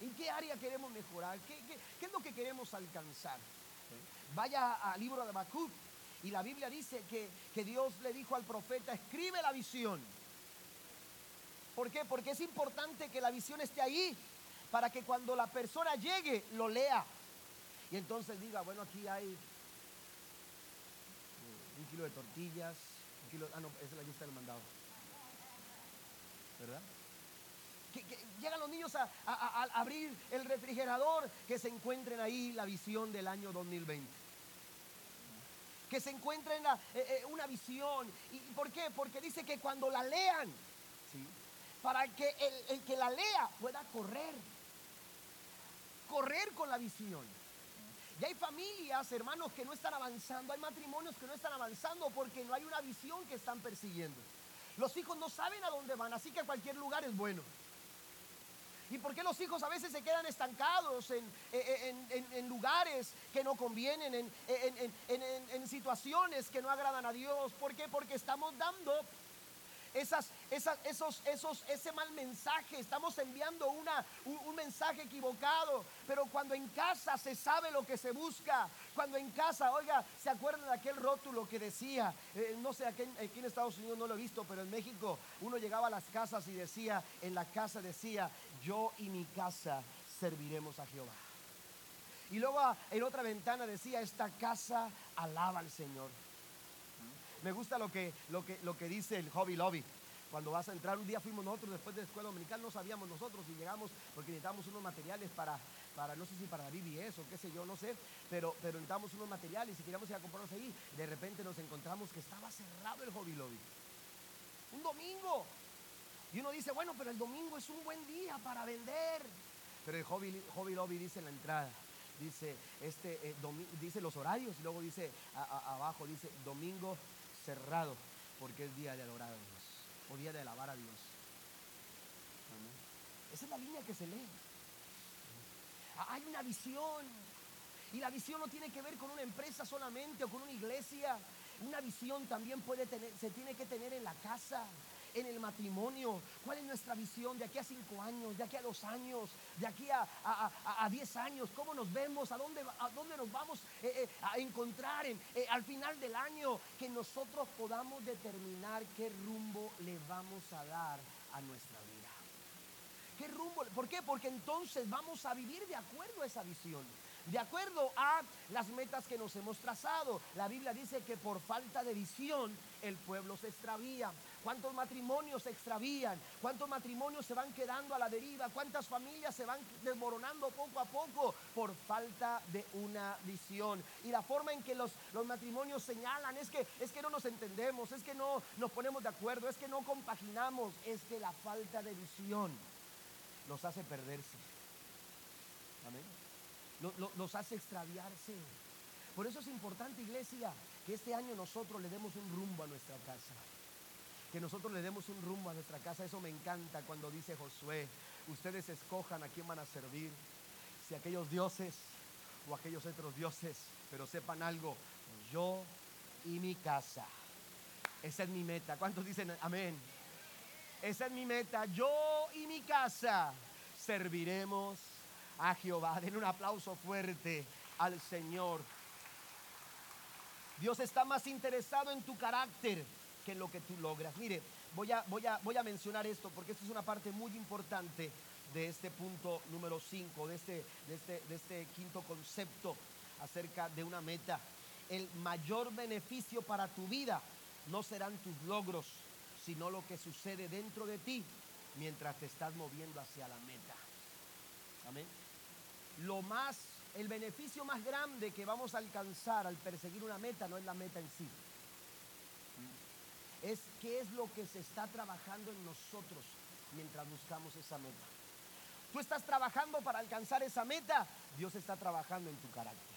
¿En qué área queremos mejorar? ¿Qué, es lo que queremos alcanzar? Vaya al libro de Habacuc y la Biblia dice que, que Dios le dijo al profeta, escribe la visión. ¿Por qué? Porque es importante que la visión esté ahí para que cuando la persona llegue lo lea. Y entonces diga, bueno, aquí hay un kilo de tortillas, un kilo, ah, no, esa es la lista del mandado. ¿Verdad? Llegan los niños a, abrir el refrigerador, que se encuentren ahí la visión del año 2020 que se encuentren eh, eh, una visión. ¿Y por qué? Porque dice que cuando la lean, para que el, el, que la lea pueda correr, correr con la visión. Y hay familias, hermanos, que no están avanzando, hay matrimonios que no están avanzando porque no hay una visión que están persiguiendo. Los hijos no saben a dónde van, así que cualquier lugar es bueno. ¿Y por qué los hijos a veces se quedan estancados en, lugares que no convienen, en, situaciones que no agradan a Dios? ¿Por qué? Porque estamos dando esas, esas, esos, esos, ese mal mensaje, estamos enviando una, un, mensaje equivocado. Pero cuando en casa se sabe lo que se busca, cuando en casa, oiga, ¿se acuerdan de aquel rótulo que decía, eh, no sé, aquí, aquí en Estados Unidos no lo he visto, pero en México uno llegaba a las casas y decía, en la casa decía, yo y mi casa serviremos a Jehová. Y luego en otra ventana decía, esta casa alaba al Señor. Me gusta lo que, lo que, lo que dice el Hobby Lobby. Cuando vas a entrar, un día fuimos nosotros después de la escuela dominical, no sabíamos nosotros y llegamos porque necesitábamos unos materiales para, para no sé si para BBS o qué sé yo, no sé, pero, pero necesitábamos unos materiales y queríamos ir a comprarlos ahí. De repente nos encontramos que estaba cerrado el Hobby Lobby. Un domingo. Y uno dice, bueno, pero el domingo es un buen día para vender. Pero el Hobby, hobby Lobby dice en la entrada, dice, este, eh, dice los horarios y luego dice abajo, dice domingo cerrado porque es día de adorar a Dios o día de alabar a Dios. Esa es la línea que se lee. Hay una visión. Y la visión no tiene que ver con una empresa solamente o con una iglesia. Una visión también puede tener, se tiene que tener en la casa en el matrimonio? ¿Cuál es nuestra visión de aquí a cinco años, de aquí a dos años, de aquí a, diez años? ¿Cómo nos vemos? ¿A dónde, nos vamos eh, eh, a encontrar en, eh, al final del año? Que nosotros podamos determinar qué rumbo le vamos a dar a nuestra vida. ¿Qué rumbo? ¿Por qué? Porque entonces vamos a vivir de acuerdo a esa visión de acuerdo a las metas que nos hemos trazado. La Biblia dice que por falta de visión el pueblo se extravía. ¿Cuántos matrimonios se extravían? ¿Cuántos matrimonios se van quedando a la deriva? ¿Cuántas familias se van desmoronando poco a poco por falta de una visión? Y la forma en que los, los matrimonios señalan es que, es que no nos entendemos, es que no nos ponemos de acuerdo, es que no compaginamos, es que la falta de visión nos hace perderse. Amén los hace extraviarse. Por eso es importante, iglesia, que este año nosotros le demos un rumbo a nuestra casa. Que nosotros le demos un rumbo a nuestra casa. Eso me encanta cuando dice Josué, ustedes escojan a quién van a servir. Si aquellos dioses o aquellos otros dioses, pero sepan algo, yo y mi casa. Esa es mi meta. ¿Cuántos dicen amén? Esa es mi meta. Yo y mi casa serviremos a Jehová. Den un aplauso fuerte al Señor. Dios está más interesado en tu carácter que lo que tú logras. Mire, voy a, voy a, voy a mencionar esto porque esto es una parte muy importante de este punto número 5, de este, de, este, de este quinto concepto acerca de una meta. El mayor beneficio para tu vida no serán tus logros, sino lo que sucede dentro de ti mientras te estás moviendo hacia la meta. Amén lo más, el beneficio más grande que vamos a alcanzar al perseguir una meta no es la meta en sí. Es qué es lo que se está trabajando en nosotros mientras buscamos esa meta. Tú estás trabajando para alcanzar esa meta, Dios está trabajando en tu carácter.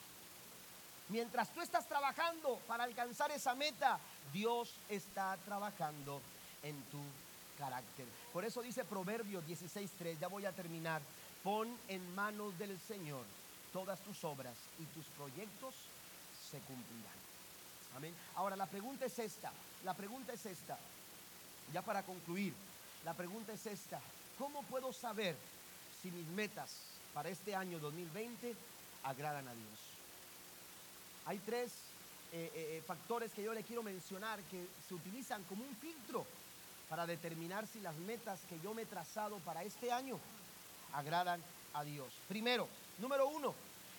Mientras tú estás trabajando para alcanzar esa meta, Dios está trabajando en tu carácter. Por eso dice Proverbio 16.3, ya voy a terminar. Pon en manos del Señor todas tus obras y tus proyectos se cumplirán. Amén. Ahora la pregunta es esta, la pregunta es esta, ya para concluir, la pregunta es esta, ¿cómo puedo saber si mis metas para este año 2020 agradan a Dios? Hay tres eh, eh, eh, factores que yo le quiero mencionar que se utilizan como un filtro para determinar si las metas que yo me he trazado para este año agradan a Dios. Primero, número uno,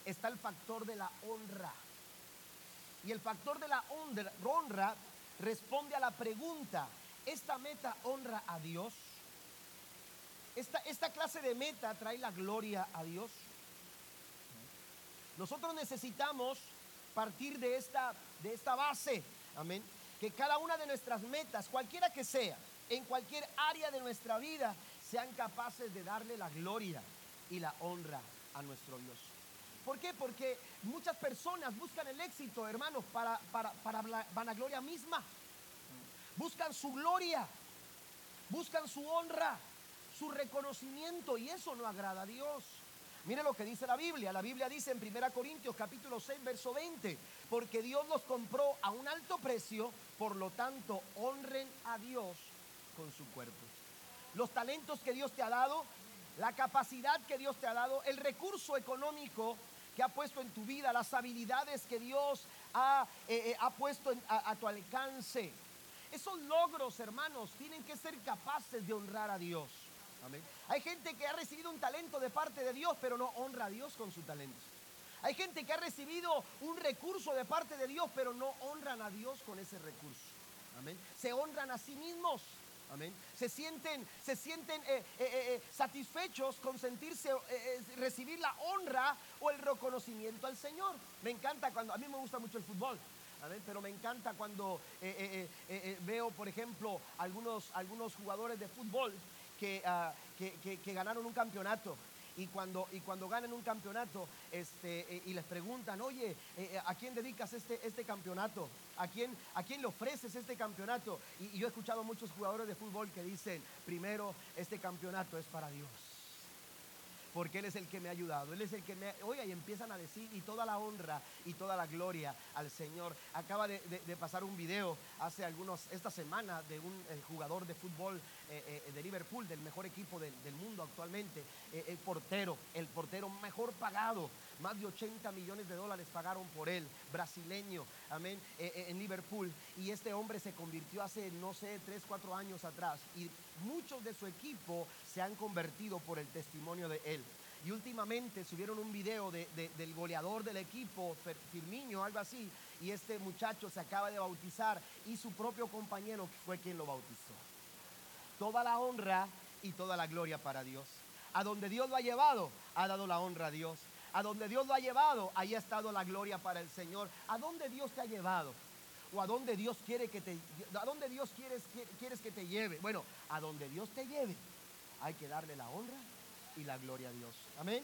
está el factor de la honra. Y el factor de la honra, responde a la pregunta, ¿esta meta honra a Dios? Esta, esta clase de meta trae la gloria a Dios. Nosotros necesitamos partir de esta, de esta base, amén, que cada una de nuestras metas, cualquiera que sea, en cualquier área de nuestra vida, sean capaces de darle la gloria y la honra a nuestro Dios. ¿Por qué? Porque muchas personas buscan el éxito, hermanos, para, para, para vanagloria misma. Buscan su gloria, buscan su honra, su reconocimiento y eso no agrada a Dios. Mire lo que dice la Biblia. La Biblia dice en 1 Corintios capítulo 6, verso 20, porque Dios los compró a un alto precio, por lo tanto honren a Dios con su cuerpo. Los talentos que Dios te ha dado, la capacidad que Dios te ha dado, el recurso económico que ha puesto en tu vida, las habilidades que Dios ha, eh, eh, ha puesto a, a tu alcance. Esos logros, hermanos, tienen que ser capaces de honrar a Dios. Hay gente que ha recibido un talento de parte de Dios, pero no honra a Dios con su talento. Hay gente que ha recibido un recurso de parte de Dios, pero no honran a Dios con ese recurso. Amén. Se honran a sí mismos. Se sienten, se sienten eh, eh, eh, satisfechos con sentirse, recibir la honra o el reconocimiento al Señor. Me encanta cuando, a mí me gusta mucho el fútbol. Amén. Pero me encanta cuando veo, por ejemplo, algunos, algunos jugadores de fútbol Ah, que, que, ganaron un campeonato. Y cuando, y cuando ganan un campeonato este, eh, y les preguntan, oye, eh, eh, ¿a quién dedicas este, este campeonato? ¿A quién, ¿A quién le ofreces este campeonato? y yo he escuchado muchos jugadores de fútbol que dicen, primero, este campeonato es para Dios porque Él es el que me ha ayudado, Él es el que me... Oiga, y empiezan a decir, y toda la honra y toda la gloria al Señor. Acaba de, pasar un video hace algunos, esta semana, de un jugador de fútbol eh, eh, de Liverpool, del mejor equipo del, mundo actualmente, eh, el portero, el portero mejor pagado, más de 80 millones de dólares pagaron por él, brasileño, amén, en Liverpool. Y este hombre se convirtió hace, no sé, 3, 4 años atrás. Y muchos de su equipo se han convertido por el testimonio de él. Y últimamente subieron un video del goleador del equipo, Firmino, algo así, y este muchacho se acaba de bautizar y su propio compañero fue quien lo bautizó. Toda la honra y toda la gloria para Dios. A donde Dios lo ha llevado, ha dado la honra a Dios. A donde Dios lo ha llevado, ahí ha estado la gloria para el Señor. ¿A dónde Dios te ha llevado? o a dónde Dios quiere que te a Dios quieres, quieres que te lleve. Bueno, a donde Dios te lleve, hay que darle la honra y la gloria a Dios. Amén.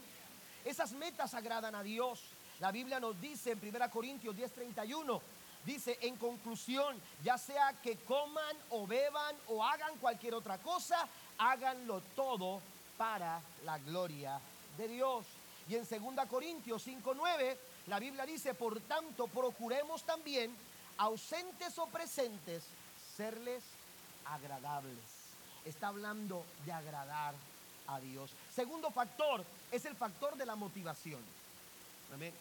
Esas metas agradan a Dios. La Biblia nos dice en 1 Corintios 10:31, dice, en conclusión, ya sea que coman o beban o hagan cualquier otra cosa, háganlo todo para la gloria de Dios. Y en 2 Corintios 5:9, la Biblia dice, por tanto, procuremos también ausentes o presentes, serles agradables. Está hablando de agradar a Dios. Segundo factor es el factor de la motivación. Amén.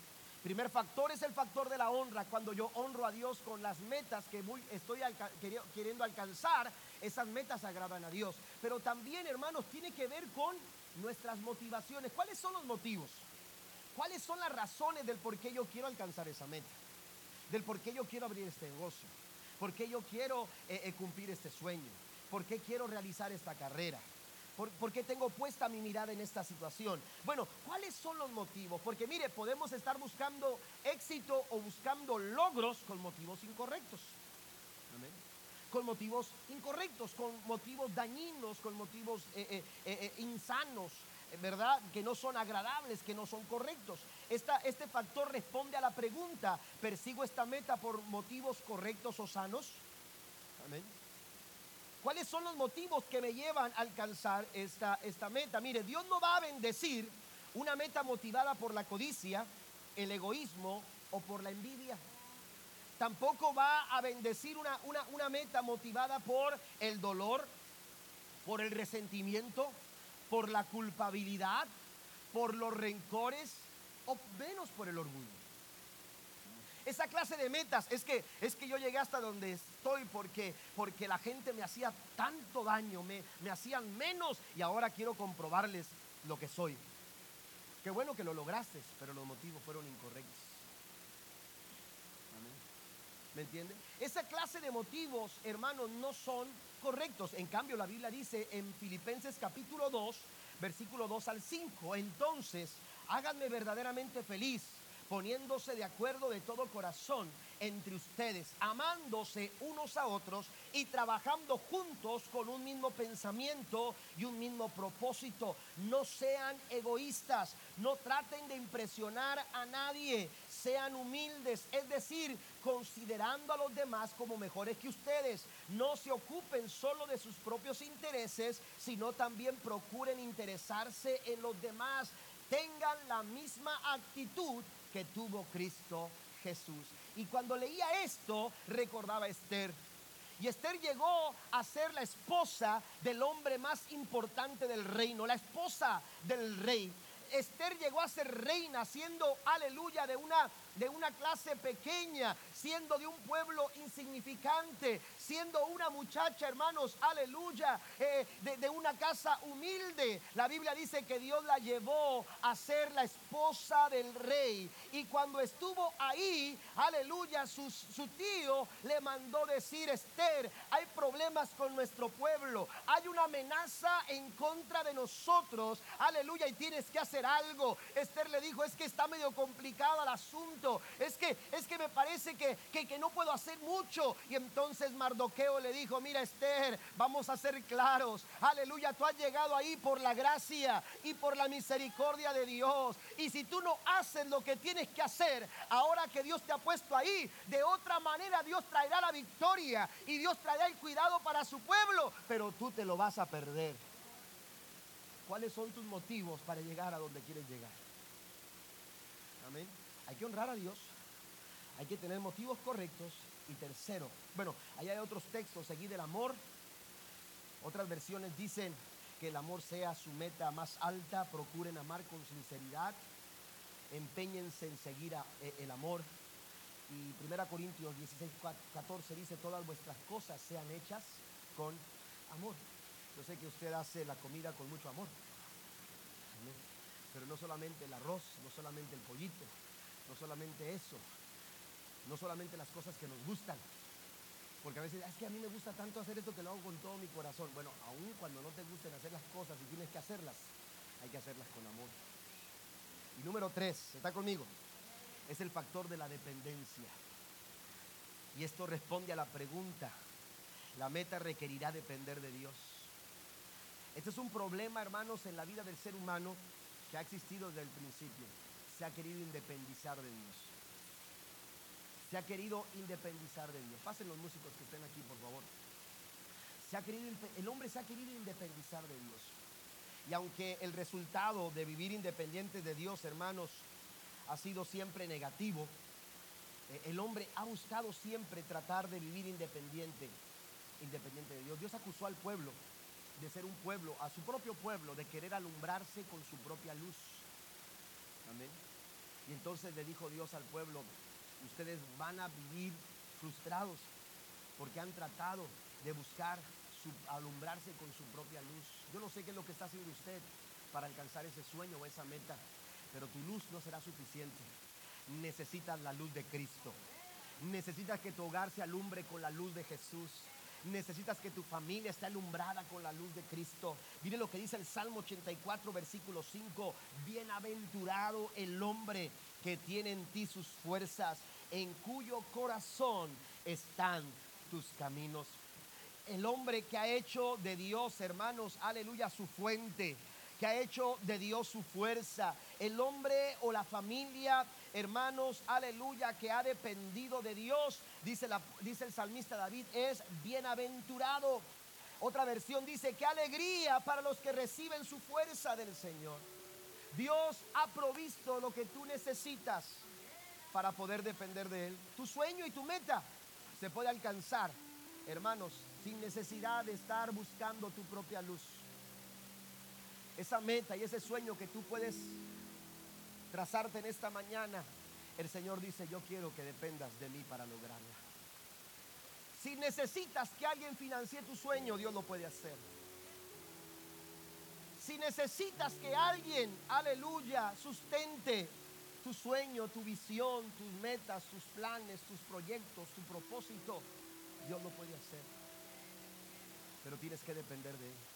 Primer factor es el factor de la honra. Cuando yo honro a Dios con las metas que estoy queriendo alcanzar, esas metas agradan a Dios. Pero también, hermanos, tiene que ver con nuestras motivaciones. ¿Cuáles son los motivos? ¿Cuáles son las razones del por qué yo quiero alcanzar esa meta? del por qué yo quiero abrir este negocio, por qué yo quiero eh, eh, cumplir este sueño, por qué quiero realizar esta carrera. ¿Por, qué tengo puesta mi mirada en esta situación? Bueno, ¿cuáles son los motivos? Porque mire, podemos estar buscando éxito o buscando logros con motivos incorrectos. Con motivos incorrectos, con motivos dañinos, con motivos eh, insanos, ¿verdad? Que no son agradables, que no son correctos. este factor responde a la pregunta, ¿persigo esta meta por motivos correctos o sanos? Amén. ¿Cuáles son los motivos que me llevan a alcanzar esta, esta meta? Mire, Dios no va a bendecir una meta motivada por la codicia, el egoísmo o por la envidia. Tampoco va a bendecir una, una, una meta motivada por el dolor, por el resentimiento, por la culpabilidad, por los rencores o menos por el orgullo. Esa clase de metas es que es que yo llegué hasta donde estoy porque porque la gente me hacía tanto daño, me, me hacían menos y ahora quiero comprobarles lo que soy. Qué bueno que lo lograste, pero los motivos fueron incorrectos. ¿Me? Esa clase de motivos, hermanos, no son correctos. En cambio, la Biblia dice en Filipenses capítulo 2, versículo 2 al 5, entonces háganme verdaderamente feliz poniéndose de acuerdo de todo corazón entre ustedes, amándose unos a otros y trabajando juntos con un mismo pensamiento y un mismo propósito. No sean egoístas, no traten de impresionar a nadie, sean humildes, es decir, considerando a los demás como mejores que ustedes. No se ocupen solo de sus propios intereses, sino también procuren interesarse en los demás. Tengan la misma actitud que tuvo Cristo Jesús. Y cuando leía esto, recordaba a Esther. Y Esther llegó a ser la esposa del hombre más importante del reino, la esposa del rey. Esther llegó a ser reina siendo, aleluya, de una de una clase pequeña, siendo de un pueblo insignificante, siendo una muchacha, hermanos, aleluya, eh, de, de, una casa humilde. La Biblia dice que Dios la llevó a ser la esposa del rey. Y cuando estuvo ahí, aleluya, su, su tío le mandó decir, Esther, hay problemas con nuestro pueblo, hay una amenaza en contra de nosotros, aleluya, y tienes que hacer algo. Esther le dijo, es que está medio complicado el asunto es que, es que me parece que, que, no puedo hacer mucho. Y entonces Mardoqueo le dijo, mira Esther, vamos a ser claros. Aleluya, tú has llegado ahí por la gracia y por la misericordia de Dios. Y si tú no haces lo que tienes que hacer, ahora que Dios te ha puesto ahí, de otra manera Dios traerá la victoria y Dios traerá el cuidado para su pueblo, pero tú te lo vas a perder. ¿Cuáles son tus motivos para llegar a donde quieres llegar? Amén. Hay que honrar a Dios, hay que tener motivos correctos. Y tercero, bueno, ahí hay otros textos, seguir el amor. Otras versiones dicen que el amor sea su meta más alta, procuren amar con sinceridad, empeñense en seguir eh, el amor. Y 1 Corintios 16, 14 dice, todas vuestras cosas sean hechas con amor. Yo sé que usted hace la comida con mucho amor. Pero no solamente el arroz, no solamente el pollito, no solamente eso, no solamente las cosas que nos gustan. Porque a veces es que a mí me gusta tanto hacer esto que lo hago con todo mi corazón. Bueno, aun cuando no te gusten hacer las cosas y tienes que hacerlas, hay que hacerlas con amor. Y número tres, ¿está conmigo? Es el factor de la dependencia. Y esto responde a la pregunta, la meta requerirá depender de Dios. Este es un problema, hermanos, en la vida del ser humano que ha existido desde el principio se ha querido independizar de Dios. Se ha querido independizar de Dios. Pasen los músicos que estén aquí, por favor. Se ha querido, el hombre se ha querido independizar de Dios. Y aunque el resultado de vivir independiente de Dios, hermanos, ha sido siempre negativo, eh, el hombre ha buscado siempre tratar de vivir independiente, independiente de Dios. Dios acusó al pueblo de ser un pueblo, a su propio pueblo, de querer alumbrarse con su propia luz. Y entonces le dijo Dios al pueblo, ustedes van a vivir frustrados porque han tratado de buscar alumbrarse con su propia luz. Yo no sé qué es lo que está haciendo usted para alcanzar ese sueño o esa meta, pero tu luz no será suficiente. Necesitas la luz de Cristo. Necesitas que tu hogar se alumbre con la luz de Jesús. Necesitas que tu familia esté alumbrada con la luz de Cristo. Mire lo que dice el Salmo 84, versículo 5. Bienaventurado el hombre que tiene en ti sus fuerzas, en cuyo corazón están tus caminos. El hombre que ha hecho de Dios, hermanos, aleluya, su fuente que ha hecho de Dios su fuerza. El hombre o la familia, hermanos, aleluya, que ha dependido de Dios, dice, el salmista David, es bienaventurado. Otra versión dice, qué alegría para los que reciben su fuerza del Señor. Dios ha provisto lo que tú necesitas para poder depender de Él. Tu sueño y tu meta se puede alcanzar, hermanos, sin necesidad de estar buscando tu propia luz esa meta y ese sueño que tú puedes trazarte en esta mañana, el Señor dice, yo quiero que dependas de mí para lograrla. Si necesitas que alguien financie tu sueño, Dios lo puede hacer. Si necesitas que alguien, aleluya, sustente tu sueño, tu visión, tus metas, tus planes, tus proyectos, tu propósito, Dios lo puede hacer. Pero tienes que depender de Él.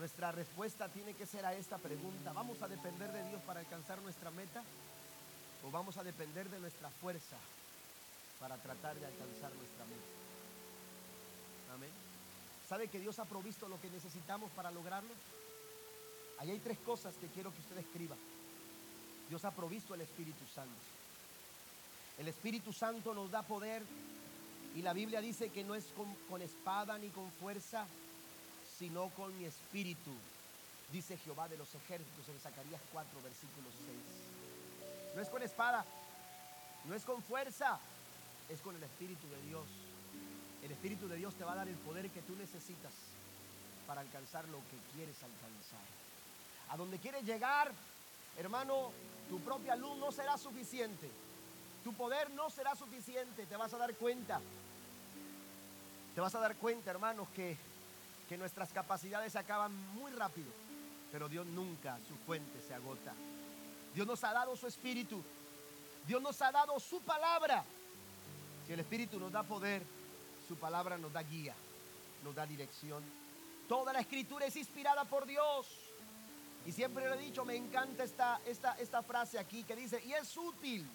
Nuestra respuesta tiene que ser a esta pregunta. ¿Vamos a depender de Dios para alcanzar nuestra meta? o vamos a depender de nuestra fuerza para tratar de alcanzar nuestra meta. Amén. ¿Sabe que Dios ha provisto lo que necesitamos para lograrlo? Ahí hay tres cosas que quiero que usted escriba. Dios ha provisto el Espíritu Santo. El Espíritu Santo nos da poder y la Biblia dice que no es con, con espada ni con fuerza, sino con mi espíritu, dice Jehová de los ejércitos en Zacarías 4, versículo 6. No es con espada, no es con fuerza, es con el Espíritu de Dios. El Espíritu de Dios te va a dar el poder que tú necesitas para alcanzar lo que quieres alcanzar. A donde quieres llegar, hermano, tu propia luz no será suficiente. Tu poder no será suficiente. Te vas a dar cuenta. Te vas a dar cuenta, hermanos, que, que nuestras capacidades se acaban muy rápido. Pero Dios nunca, su fuente se agota. Dios nos ha dado su espíritu. Dios nos ha dado su palabra. Si el espíritu nos da poder, su palabra nos da guía, nos da dirección. Toda la escritura es inspirada por Dios. Y siempre lo he dicho, me encanta esta, esta, esta frase aquí que dice, y es útil.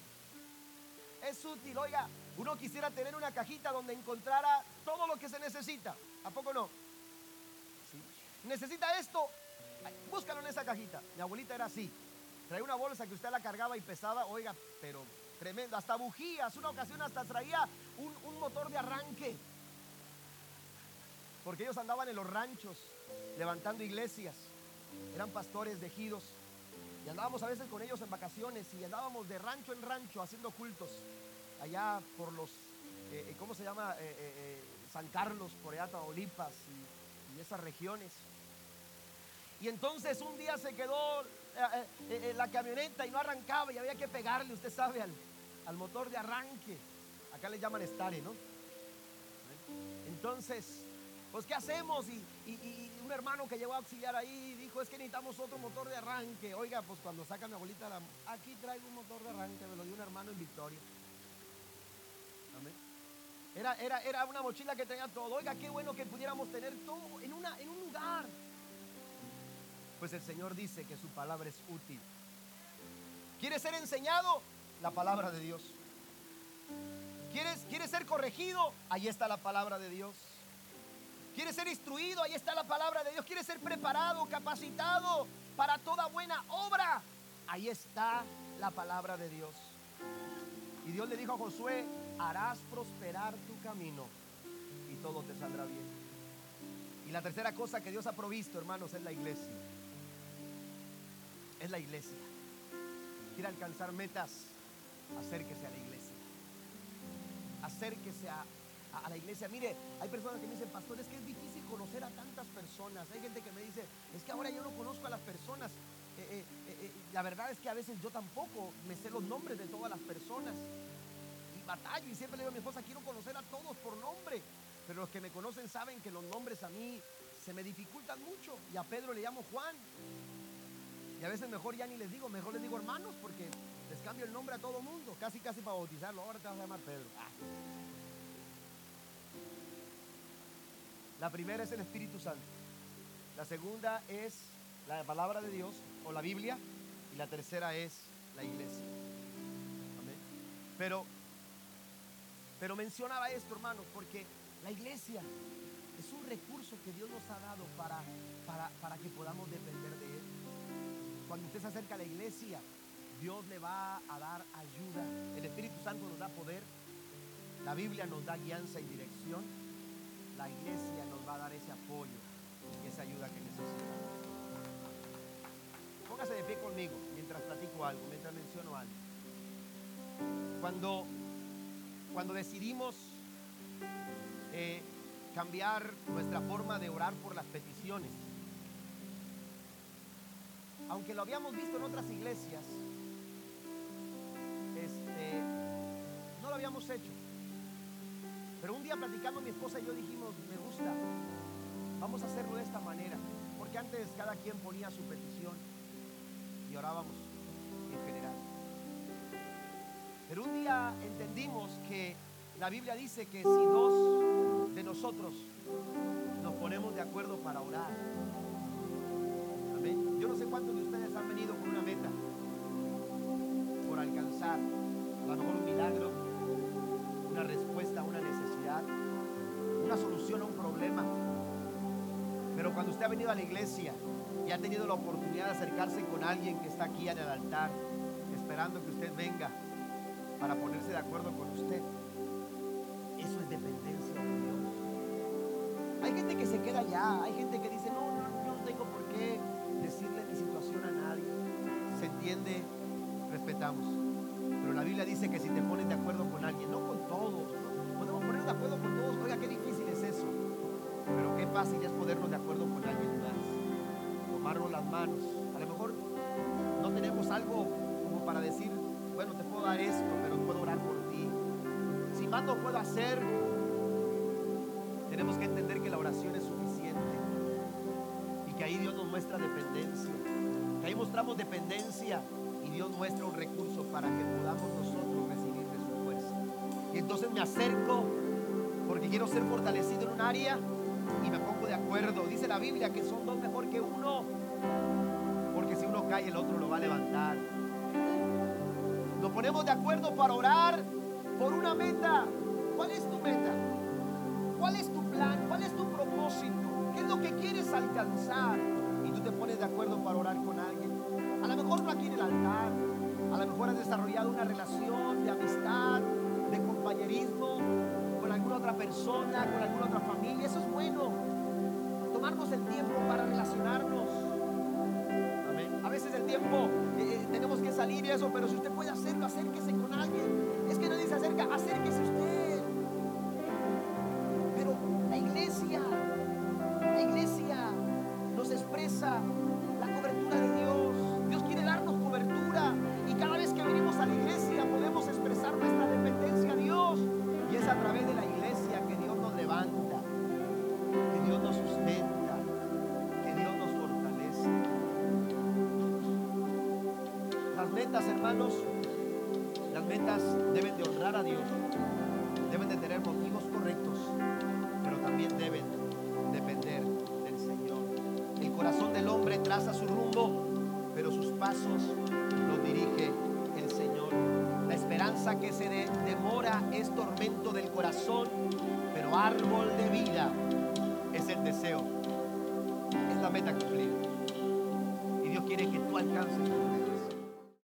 Es útil, oiga, uno quisiera tener una cajita donde encontrara todo lo que se necesita. ¿A poco no? ¿Necesita esto? Búscalo en esa cajita. Mi abuelita era así. Traía una bolsa que usted la cargaba y pesaba, oiga, pero tremendo. Hasta bujías. Una ocasión hasta traía un, un motor de arranque. Porque ellos andaban en los ranchos levantando iglesias. Eran pastores de ejidos. Y andábamos a veces con ellos en vacaciones y andábamos de rancho en rancho haciendo cultos. Allá por los, eh, eh, ¿cómo se llama? Eh, San Carlos, por allá, Tamaulipas y, y esas regiones. Y entonces un día se quedó la camioneta y no arrancaba y había que pegarle, usted sabe, al, motor de arranque. Acá le llaman estare, ¿no? Entonces, pues ¿qué hacemos? Y, un hermano que llegó a auxiliar ahí dijo, es que necesitamos otro motor de arranque. Oiga, pues cuando saca mi abuelita, la, aquí traigo un motor de arranque, me lo dio un hermano en Victoria. Amén. Era, era, era una mochila que tenía todo. Oiga, qué bueno que pudiéramos tener todo en, una, en un lugar. Pues el Señor dice que su palabra es útil. ¿Quieres ser enseñado? La palabra de Dios. ¿Quieres, ¿Quieres ser corregido? Ahí está la palabra de Dios. ¿Quieres ser instruido? Ahí está la palabra de Dios. ¿Quieres ser preparado, capacitado para toda buena obra? Ahí está la palabra de Dios. Y Dios le dijo a Josué, harás prosperar tu camino y todo te saldrá bien. Y la tercera cosa que Dios ha provisto, hermanos, es la iglesia. Es la iglesia. Quiere alcanzar metas, acérquese a la iglesia. Acérquese a, a, la iglesia. Mire, hay personas que me dicen, pastor, es que es difícil conocer a tantas personas. Hay gente que me dice, es que ahora yo no conozco a las personas. Eh, eh, eh, la verdad es que a veces yo tampoco me sé los nombres de todas las personas. Y batallo y siempre le digo a mi esposa, quiero conocer a todos por nombre. Pero los que me conocen saben que los nombres a mí se me dificultan mucho. Y a Pedro le llamo Juan. A veces mejor ya ni les digo, mejor les digo hermanos porque les cambio el nombre a todo mundo, casi casi para bautizarlo. Ahora te vas a llamar Pedro. Ah. La primera es el Espíritu Santo. La segunda es la palabra de Dios o la Biblia. Y la tercera es la iglesia. Amén. Pero, pero mencionaba esto, hermanos, porque la iglesia es un recurso que Dios nos ha dado para, para, para que podamos depender de. Cuando usted se acerca a la iglesia, Dios le va a dar ayuda. El Espíritu Santo nos da poder. La Biblia nos da guianza y dirección. La iglesia nos va a dar ese apoyo y esa ayuda que necesitamos. Póngase de pie conmigo mientras platico algo, mientras menciono algo. Cuando, cuando decidimos eh, cambiar nuestra forma de orar por las peticiones, aunque lo habíamos visto en otras iglesias, este, no lo habíamos hecho. Pero un día platicando mi esposa y yo dijimos, me gusta, vamos a hacerlo de esta manera. Porque antes cada quien ponía su petición y orábamos en general. Pero un día entendimos que la Biblia dice que si dos de nosotros nos ponemos de acuerdo para orar, yo no sé cuántos de ustedes han venido con una meta por alcanzar. A lo mejor un milagro, una respuesta a una necesidad, una solución a un problema. Pero cuando usted ha venido a la iglesia y ha tenido la oportunidad de acercarse con alguien que está aquí en el altar, esperando que usted venga para ponerse de acuerdo con usted, eso es dependencia de Dios. Hay gente que se queda allá, hay gente que dice, no, no, no tengo por qué decirle mi situación a nadie. Se entiende, respetamos. Pero la Biblia dice que si te pones de acuerdo con alguien, no con todos, podemos ponernos de acuerdo con todos. Oiga, qué difícil es eso. Pero qué fácil es ponernos de acuerdo con alguien más. Tomarnos las manos. A lo mejor no tenemos algo como para decir, bueno, te puedo dar esto, pero puedo orar por ti. Si más no puedo hacer, tenemos que entender que la oración es y que ahí Dios nos muestra dependencia. Que ahí mostramos dependencia y Dios muestra un recurso para que podamos nosotros recibir de su fuerza. Y entonces me acerco porque quiero ser fortalecido en un área y me pongo de acuerdo. Dice la Biblia que son dos mejor que uno, porque si uno cae el otro lo va a levantar. Nos ponemos de acuerdo para orar por una meta. ¿Cuál es tu meta? ¿Cuál es que quieres alcanzar? Y tú te pones de acuerdo para orar con alguien. A lo mejor no aquí en el altar. A lo mejor has desarrollado una relación de amistad, de compañerismo con alguna otra persona, con alguna otra familia. Eso es bueno. Tomarnos el tiempo para relacionarnos. A veces el tiempo eh, eh, tenemos que salir y eso, pero si usted puede hacerlo, acérquese